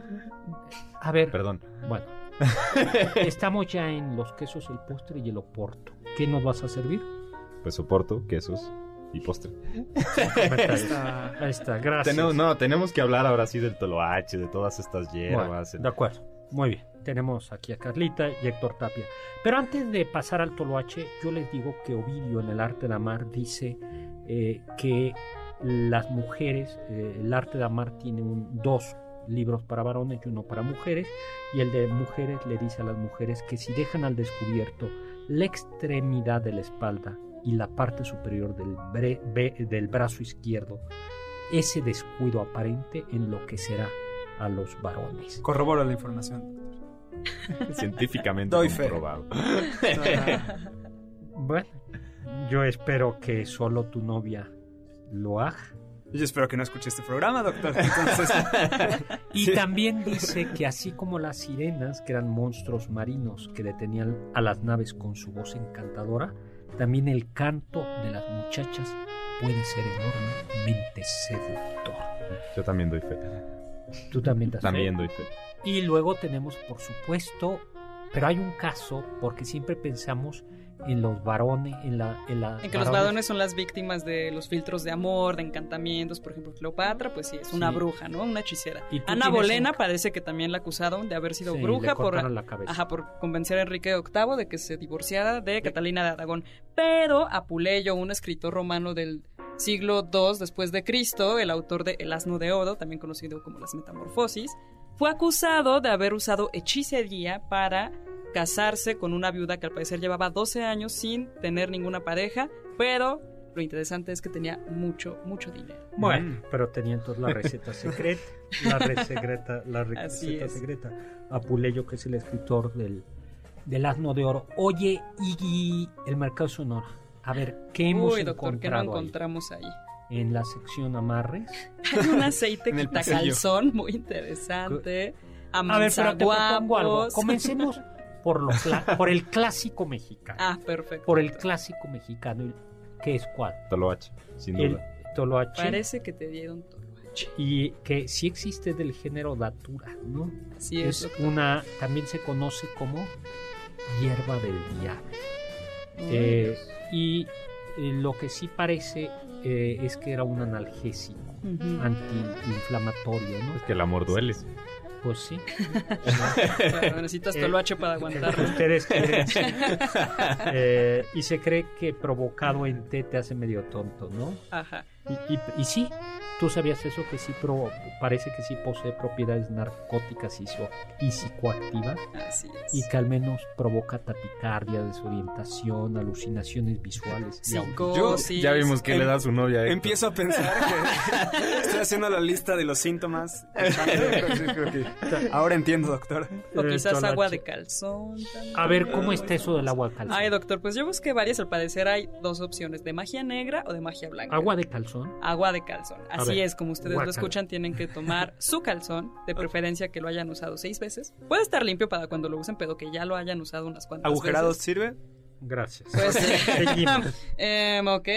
A ver. Perdón. Bueno. Estamos ya en los quesos, el postre y el oporto. ¿Qué nos vas a servir? Pues oporto, quesos, y postre. Está- Ahí está, gracias. Tenemos, no, tenemos que hablar ahora sí del toloache, de todas estas hierbas. Bueno, de acuerdo, muy bien. Tenemos aquí a Carlita y Héctor Tapia. Pero antes de pasar al toloache, yo les digo que Ovidio en el arte de amar dice eh, que las mujeres, eh, el arte de amar tiene un, dos libros para varones y uno para mujeres, y el de mujeres le dice a las mujeres que si dejan al descubierto la extremidad de la espalda y la parte superior del, bre- be- del brazo izquierdo, ese descuido aparente enloquecerá a los varones. Corroboro la información. Científicamente Doy fe. Bueno, yo espero que solo tu novia lo haga. Yo espero que no escuche este programa, doctor. Entonces, Y también dice que así como las sirenas, que eran monstruos marinos que detenían a las naves con su voz encantadora, también el canto de las muchachas puede ser enormemente seductor. Yo también doy fe. Tú también das fe? También doy fe. Y luego tenemos, por supuesto, pero hay un caso, porque siempre pensamos en los varones, en la... En, la En que los varones son las víctimas de los filtros de amor, de encantamientos. Por ejemplo, Cleopatra, pues sí, es una Sí. bruja, ¿no? Una hechicera. Y Ana Bolena un- parece que también la acusaron de haber sido Sí, bruja por, la cabeza. ajá, por convencer a Enrique VIII de que se divorciara de Catalina de Aragón. Pero Apuleyo, un escritor romano del siglo II después de Cristo, el autor de El asno de oro, también conocido como las metamorfosis, fue acusado de haber usado hechicería para casarse con una viuda que al parecer llevaba 12 años sin tener ninguna pareja, pero lo interesante es que tenía mucho, mucho dinero. Bueno, pero tenía entonces la receta secreta, la receta secreta, la Así receta es. secreta. Apuleyo, que es el escritor del, del asno de oro. Oye, y el mercado sonoro. A ver, ¿qué hemos Uy, doctor, ¿qué no encontrado ahí? encontramos ahí? en la sección amarres? Hay un aceite En el quitacalzón muy interesante. A ver, pero te propongo algo. Comencemos por, lo cla- por el clásico mexicano. Ah, perfecto. por el clásico mexicano, que es cuál? Toloache, sin El duda. toloache. Parece que te dieron toloache. Y que sí existe del género datura, ¿no? Así es. es doctor. una, también se conoce como hierba del diablo. Eh, y eh, lo que sí parece eh, es que era un analgésico Ujú. antiinflamatorio, ¿no? Es que el amor duele. Pues sí. Claro, necesitas Eh, toloache para aguantarlo. Ustedes quieren. Eh, y se cree que provocado en té te hace medio tonto, ¿no? Ajá. Y, y- y sí, tú sabías eso, que sí pro- parece que sí posee propiedades narcóticas y, so- y psicoactivas Así es. y que al menos provoca taquicardia, desorientación, alucinaciones visuales. y auditivas. Psicosis. Ya vimos que Em- le da su novia. a Héctor. empiezo a pensar que estoy haciendo la lista de los síntomas. Sí, Ahora entiendo, doctor. O quizás agua de calzón. también. A ver, ¿cómo está eso del agua de calzón? Ay, doctor, pues yo busqué varias. Al parecer hay dos opciones: de magia negra o de magia blanca. ¿Agua de calzón? Agua de calzón. Así ver, es, como ustedes lo escuchan, tienen que tomar su calzón, de preferencia que lo hayan usado seis veces. Puede estar limpio para cuando lo usen, pero que ya lo hayan usado unas cuantas ¿Agujerados veces. sirve? Gracias. Pues. Em, ok.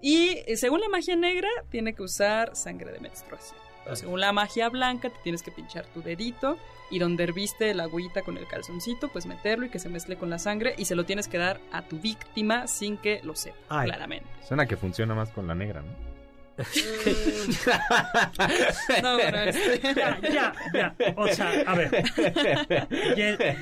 Y eh, según la magia negra, tiene que usar sangre de menstruación. Según la magia blanca, te tienes que pinchar tu dedito y donde herviste la agüita con el calzoncito, pues meterlo y que se mezcle con la sangre y se lo tienes que dar a tu víctima sin que lo sepa, Ay. claramente. Suena que funciona más con la negra, ¿no? No, bueno, este- ya, ya, ya. O sea, a ver.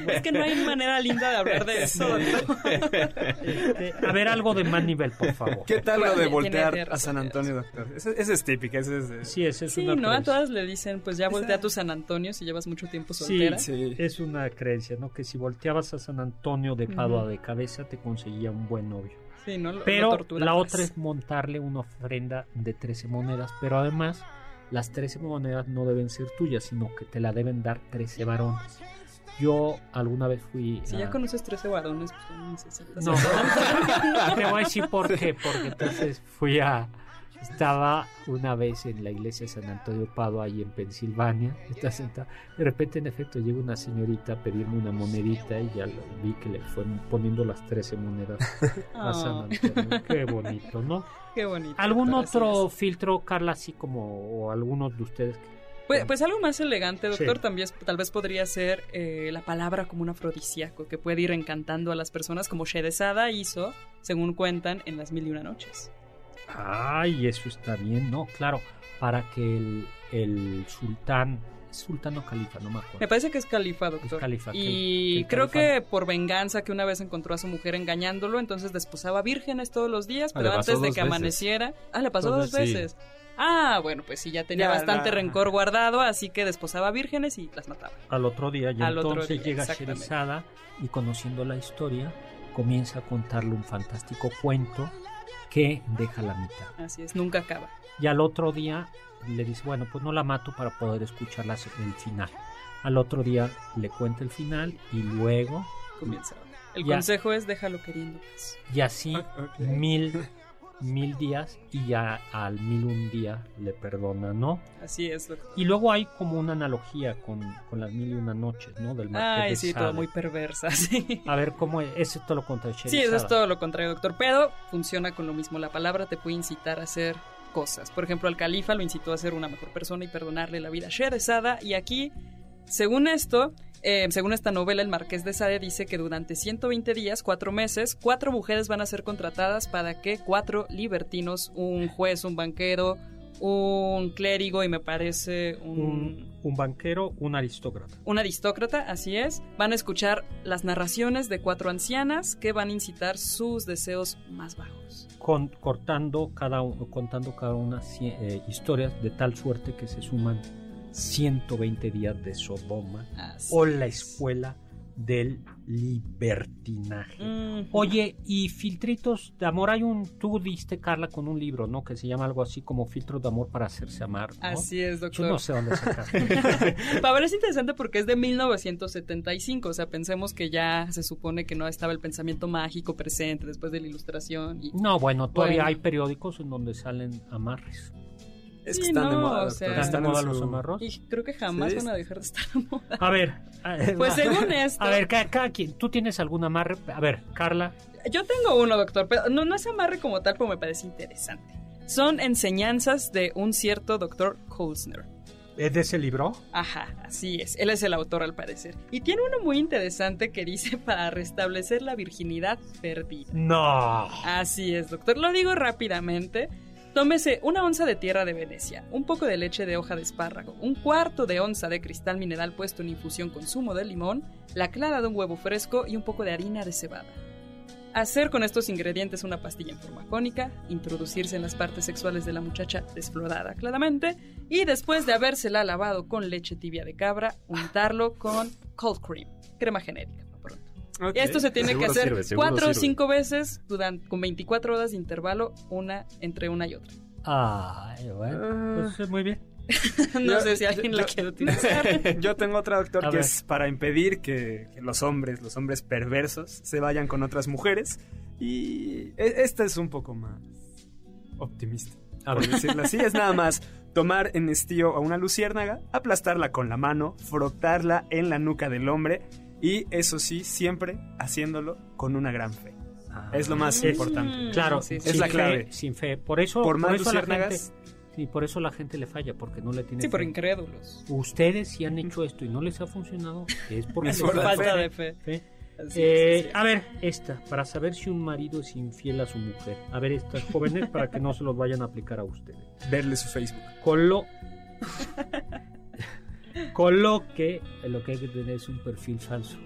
Es que no hay manera linda de hablar de eso. este, a ver, algo de más nivel, por favor. ¿Qué tal lo de voltear a San Antonio, doctor? Esa esa es típica, esa es. Sí, esa es Sí, una ¿no? A todas le dicen, pues ya voltea a tu San Antonio si llevas mucho tiempo Sí, soltera. Sí. es una creencia, ¿no? Que si volteabas a San Antonio de Padua Ujú. de cabeza te conseguía un buen novio. Sí, ¿no? Pero la otra es montarle una ofrenda de 13 monedas, pero además las 13 monedas no deben ser tuyas, sino que te la deben dar 13 varones. Yo alguna vez fui Si a- ya conoces 13 varones, pues no necesitas. No, te voy a decir por qué, porque entonces fui a Estaba una vez en la iglesia de San Antonio Padua, ahí en Pensilvania. Está sentada. De repente, en efecto, llega una señorita a pedirme una monedita y ya lo vi que le fueron poniendo las 13 monedas a San Oh. Antonio. Qué bonito, ¿no? Qué bonito. ¿Algún otro filtro, Carla, así como, o algunos de ustedes? que- Pues, pues algo más elegante, doctor, Sí. también tal vez podría ser eh, la palabra como un afrodisíaco que puede ir encantando a las personas como Sherezada hizo, según cuentan, en las mil y una noches. Ay, eso está bien, ¿no? Claro, para que el, el sultán, ¿es sultán o califa, no me acuerdo. Me parece que es califa, doctor. Es califa, y que creo califa- que por venganza que una vez encontró a su mujer engañándolo, entonces desposaba vírgenes todos los días, Ah, pero antes de que veces. amaneciera... Ah, le pasó Dos dos veces, sí. Ah, bueno, pues sí, ya tenía Ya, bastante la- rencor guardado, así que desposaba vírgenes y las mataba. Al otro día, y Al entonces día, llega. Sherazada y conociendo la historia, comienza a contarle un fantástico cuento que deja la mitad. Así es, nunca acaba. Y al otro día le dice, bueno, pues no la mato para poder escuchar las- el final. Al otro día le cuenta el final y luego, Comienza. El Ya. consejo es déjalo queriendo. pues. y así Ok. mil, mil días y ya al mil un día le perdona, ¿no? Así es, doctor. Y luego hay como una analogía con, con las mil y una noches, ¿no? Del Marqués Ay, de sí, Sade. todo muy perversa, sí. A ver, ¿cómo es? Eso es todo lo contrario. Sí, eso es todo lo contrario, doctor. Pero funciona con lo mismo. La palabra te puede incitar a hacer cosas. Por ejemplo, al califa lo incitó a ser una mejor persona y perdonarle la vida a Sherazada. Y aquí, según esto, eh, según esta novela, el marqués de Sade dice que durante 120 días, cuatro meses, cuatro mujeres van a ser contratadas para que cuatro libertinos, un juez, un banquero, un clérigo y me parece un, Un, un banquero, un aristócrata. un aristócrata, así es, van a escuchar las narraciones de cuatro ancianas que van a incitar sus deseos más bajos. Con, cortando cada uno, contando cada una eh, historias de tal suerte que se suman 120 días de Sodoma Así o la es. escuela del libertinaje. Oye, y filtritos de amor, hay un, tú diste Carla con un libro, ¿no? Que se llama algo así como filtros de amor para hacerse amar. ¿no? Así es, Yo doctor. no sé dónde sacar. Para ver, es interesante porque es de 1975, o sea, pensemos que ya se supone que no estaba el pensamiento mágico presente después de la ilustración. Y... No, bueno, todavía Bueno. hay periódicos en donde salen amarres. Es que Sí, están de no, moda, o sea- ¿Están de moda su- los amarros? y creo que jamás Sí. van a dejar de estar de moda. A ver. eh, Pues va. según esto, A ver, cada, cada quien, ¿tú tienes algún amarre? A ver, Carla. yo tengo uno, doctor, pero no, no es amarre como tal, pero me parece interesante. Son enseñanzas de un cierto doctor Kolsner. ¿Es de ese libro? Ajá, así es. Él es el autor al parecer. Y tiene uno muy interesante que dice para restablecer la virginidad perdida. No. Así es, doctor. Lo digo rápidamente. Tómese una onza de tierra de Venecia, un poco de leche de hoja de espárrago, un cuarto de onza de cristal mineral puesto en infusión con zumo de limón, la clara de un huevo fresco y un poco de harina de cebada. Hacer con estos ingredientes una pastilla en forma cónica, introducirse en las partes sexuales de la muchacha desflorada claramente y después de habérsela lavado con leche tibia de cabra, untarlo con cold cream, crema genérica. Esto se tiene Seguro que hacer sirve, cuatro o cinco veces durante, con 24 horas de intervalo, una entre una y otra. Ay, bueno. Pues eh, muy bien. no Yo- sé si alguien yo- la quiere utilizar. Yo tengo otra, doctor, A que ver. es para impedir que, que los hombres, los hombres perversos, se vayan con otras mujeres. Y e- esta es un poco más optimista. Por decirlo así, es nada más tomar en estío a una luciérnaga, aplastarla con la mano, frotarla en la nuca del hombre y eso sí, siempre haciéndolo con una gran fe. Es lo más Es- importante. Claro, Sí, sí, Es la fe, clave. sin fe. Por eso, Por más eso la gente, sí, por eso la gente le falla, porque no le tiene Sí, por incrédulos. Ustedes si han hecho esto y no les ha funcionado, es porque Es por falta fe. de fe. fe. Así Eh, así a ver, esta, para saber si un marido es infiel a su mujer. A ver, estas jóvenes, para que no se los vayan a aplicar a ustedes. verle su Facebook. Colo... Coloque, lo que hay que tener es un perfil falso.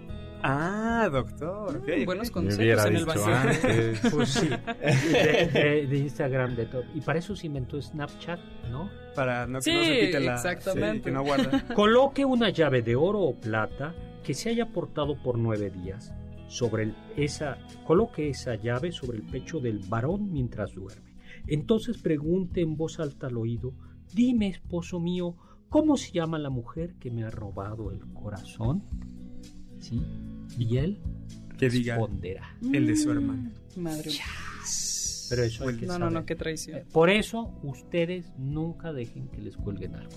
Ah, doctor. ok, ok. Buenos consejos en el antes. Pues sí, de, de- de Instagram, de todo. Y para eso se inventó Snapchat, ¿no? Para no que Sí, no se quite la... exactamente. sí, que no guarda. Coloque una llave de oro o plata que se haya portado por nueve días sobre el- esa, coloque esa llave sobre el pecho del varón mientras duerme. Entonces pregunte en voz alta al oído, dime, esposo mío, ¿cómo se llama la mujer que me ha robado el corazón? ¿Sí? Y él Que diga responderá. el de su hermano. Madre mía. Pero eso hay que No, no, no, qué traición. Eh, Por eso, ustedes nunca dejen que les cuelguen algo.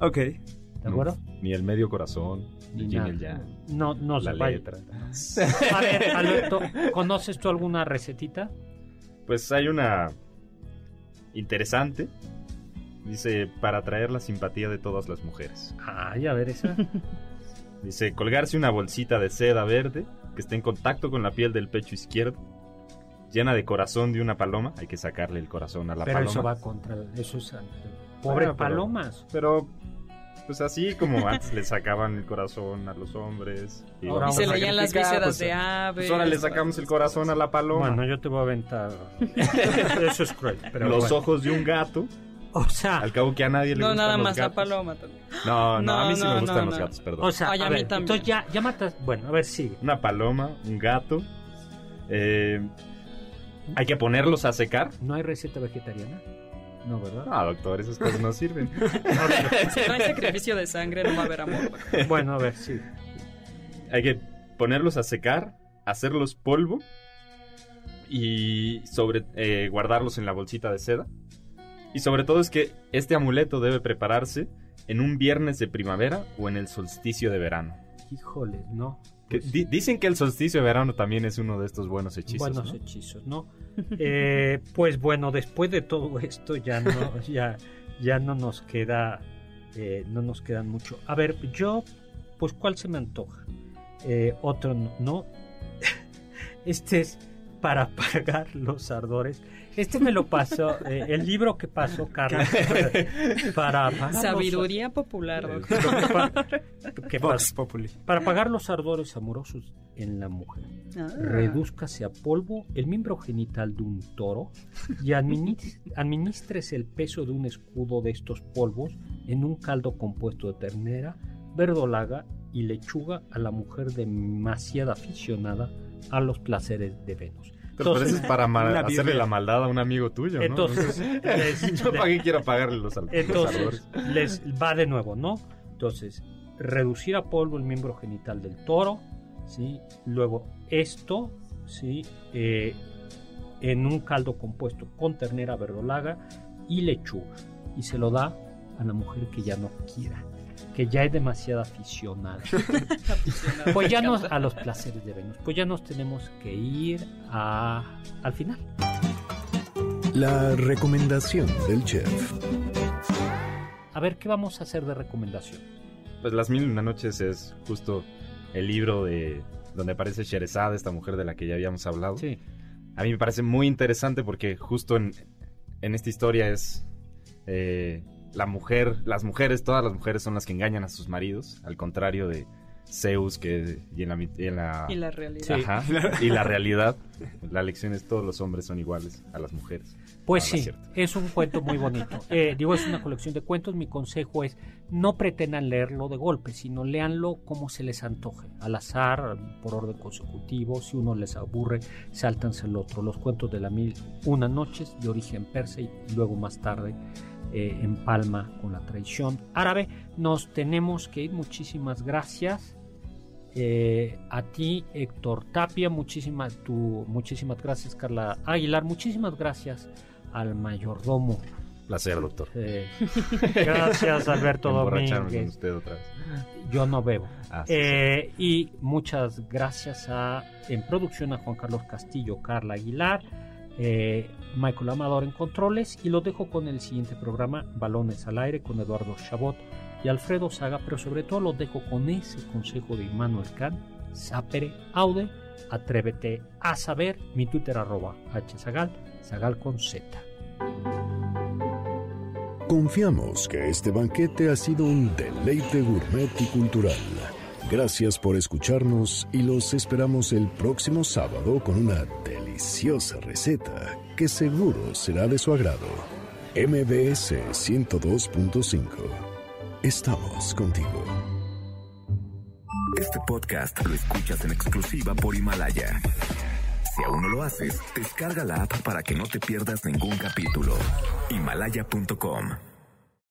Ok. ¿De acuerdo? Ni el medio corazón, Ni nada. el ya. No, no la se vaya. letra. A ver, Alberto, ¿conoces tú alguna recetita? Pues hay una interesante. Dice, para atraer la simpatía de todas las mujeres. Ay, a ver esa. Dice, colgarse una bolsita de seda verde que esté en contacto con la piel del pecho izquierdo, llena de corazón de una paloma. Hay que sacarle el corazón a la Pero paloma. eso va contra. Eso es. Pobre Bueno, pero- palomas. Pero, pues así como antes le sacaban el corazón a los hombres. Y, Ahora Y se leían las vísceras pues, de aves. Pues ahora le sacamos el corazón a la paloma. Bueno, yo te voy a aventar. eso es cruel. Pero los bueno. ojos de un gato. O sea, Al cabo que a nadie le No, gustan nada los más la gatos. paloma también. No, no, a mí sí No, me no, gustan no, los no. gatos, perdón. o sea, Ay, a a mí ver, también. entonces ya, ya matas. Bueno, a ver, sigue. Una paloma, un gato. Eh, hay que ponerlos a secar. ¿No hay receta vegetariana? No, ¿verdad? No, doctor, esas cosas no sirven. Si no hay sacrificio de sangre, no va a haber amor. Bueno, a ver, sí. hay que ponerlos a secar, hacerlos polvo y sobre eh, guardarlos en la bolsita de seda. Y sobre todo es que este amuleto debe prepararse en un viernes de primavera o en el solsticio de verano. Híjole, no. Que Pues, di- dicen que el solsticio de verano también es uno de estos buenos hechizos. buenos ¿no? hechizos, ¿no? Eh, pues bueno, después de todo esto ya no, ya, ya no nos queda, eh, no nos quedan mucho. A ver, yo, pues ¿cuál se me antoja? Eh, otro no, no. Este es para apagar los ardores. Este me lo pasó, eh, el libro que pasó Carlos para los- Sabiduría popular, Eh, doctor. Populi. Para apagar los ardores amorosos en la mujer. Ah. Redúzcase a polvo el miembro genital de un toro y admini- administres el peso de un escudo de estos polvos en un caldo compuesto de ternera, verdolaga y lechuga a la mujer demasiado aficionada a los placeres de Venus. Pero eso es para hacerle la maldad a un amigo tuyo, ¿no? Entonces, les- ¿yo para qué quiero pagarle los, entonces les va de nuevo, ¿no? Entonces, reducir a polvo el miembro genital del toro, ¿sí? Luego esto, ¿sí? Eh, en un caldo compuesto con ternera verdolaga y lechuga. Y se lo da a la mujer que ya no quiera, que ya es demasiado aficionada. Pues ya nos, a los placeres de Venus, pues ya nos tenemos que ir a, al final. La recomendación del chef. A ver, ¿qué vamos a hacer de recomendación? Pues Las Mil y Una Noches es justo el libro de donde aparece Sherezada, esta mujer de la que ya habíamos hablado. Sí. A mí me parece muy interesante porque justo en, en esta historia es eh, la mujer, las mujeres, todas las mujeres son las que engañan a sus maridos, al contrario de Zeus que y en la, y en la- Y la realidad. Ajá, y la realidad, la lección es todos los hombres son iguales a las mujeres. Pues No, sí, es un cuento muy bonito. Eh, digo, es una colección de cuentos. Mi consejo es no pretendan leerlo de golpe, sino léanlo como se les antoje, al azar, por orden consecutivo. Si uno les aburre, sáltanse el otro. Los cuentos de la mil una noches de origen persa y luego más tarde eh, en Palma con la tradición árabe. Nos tenemos que ir. Muchísimas gracias. Eh, a ti, Héctor Tapia, muchísimas, tu, muchísimas gracias, Carla Aguilar, muchísimas gracias al mayordomo. Placer, doctor. Eh, gracias, Alberto Domínguez. usted otra vez. Yo no bebo. Ah, sí, Eh, y muchas gracias a en producción a Juan Carlos Castillo, Carla Aguilar, eh, Michael Amador en controles y lo dejo con el siguiente programa, Balones al aire con Eduardo Chabot y Alfredo Saga, pero sobre todo lo dejo con ese consejo de Immanuel Kant, sapere aude, atrévete a saber, mi Twitter arroba hzagal, zagal con z. Confiamos que este banquete ha sido un deleite gourmet y cultural. Gracias por escucharnos y los esperamos el próximo sábado con una deliciosa receta que seguro será de su agrado. MBS 102.5. Estamos contigo. Este podcast lo escuchas en exclusiva por Himalaya. Si aún no lo haces, descarga la app para que no te pierdas ningún capítulo. Himalaya.com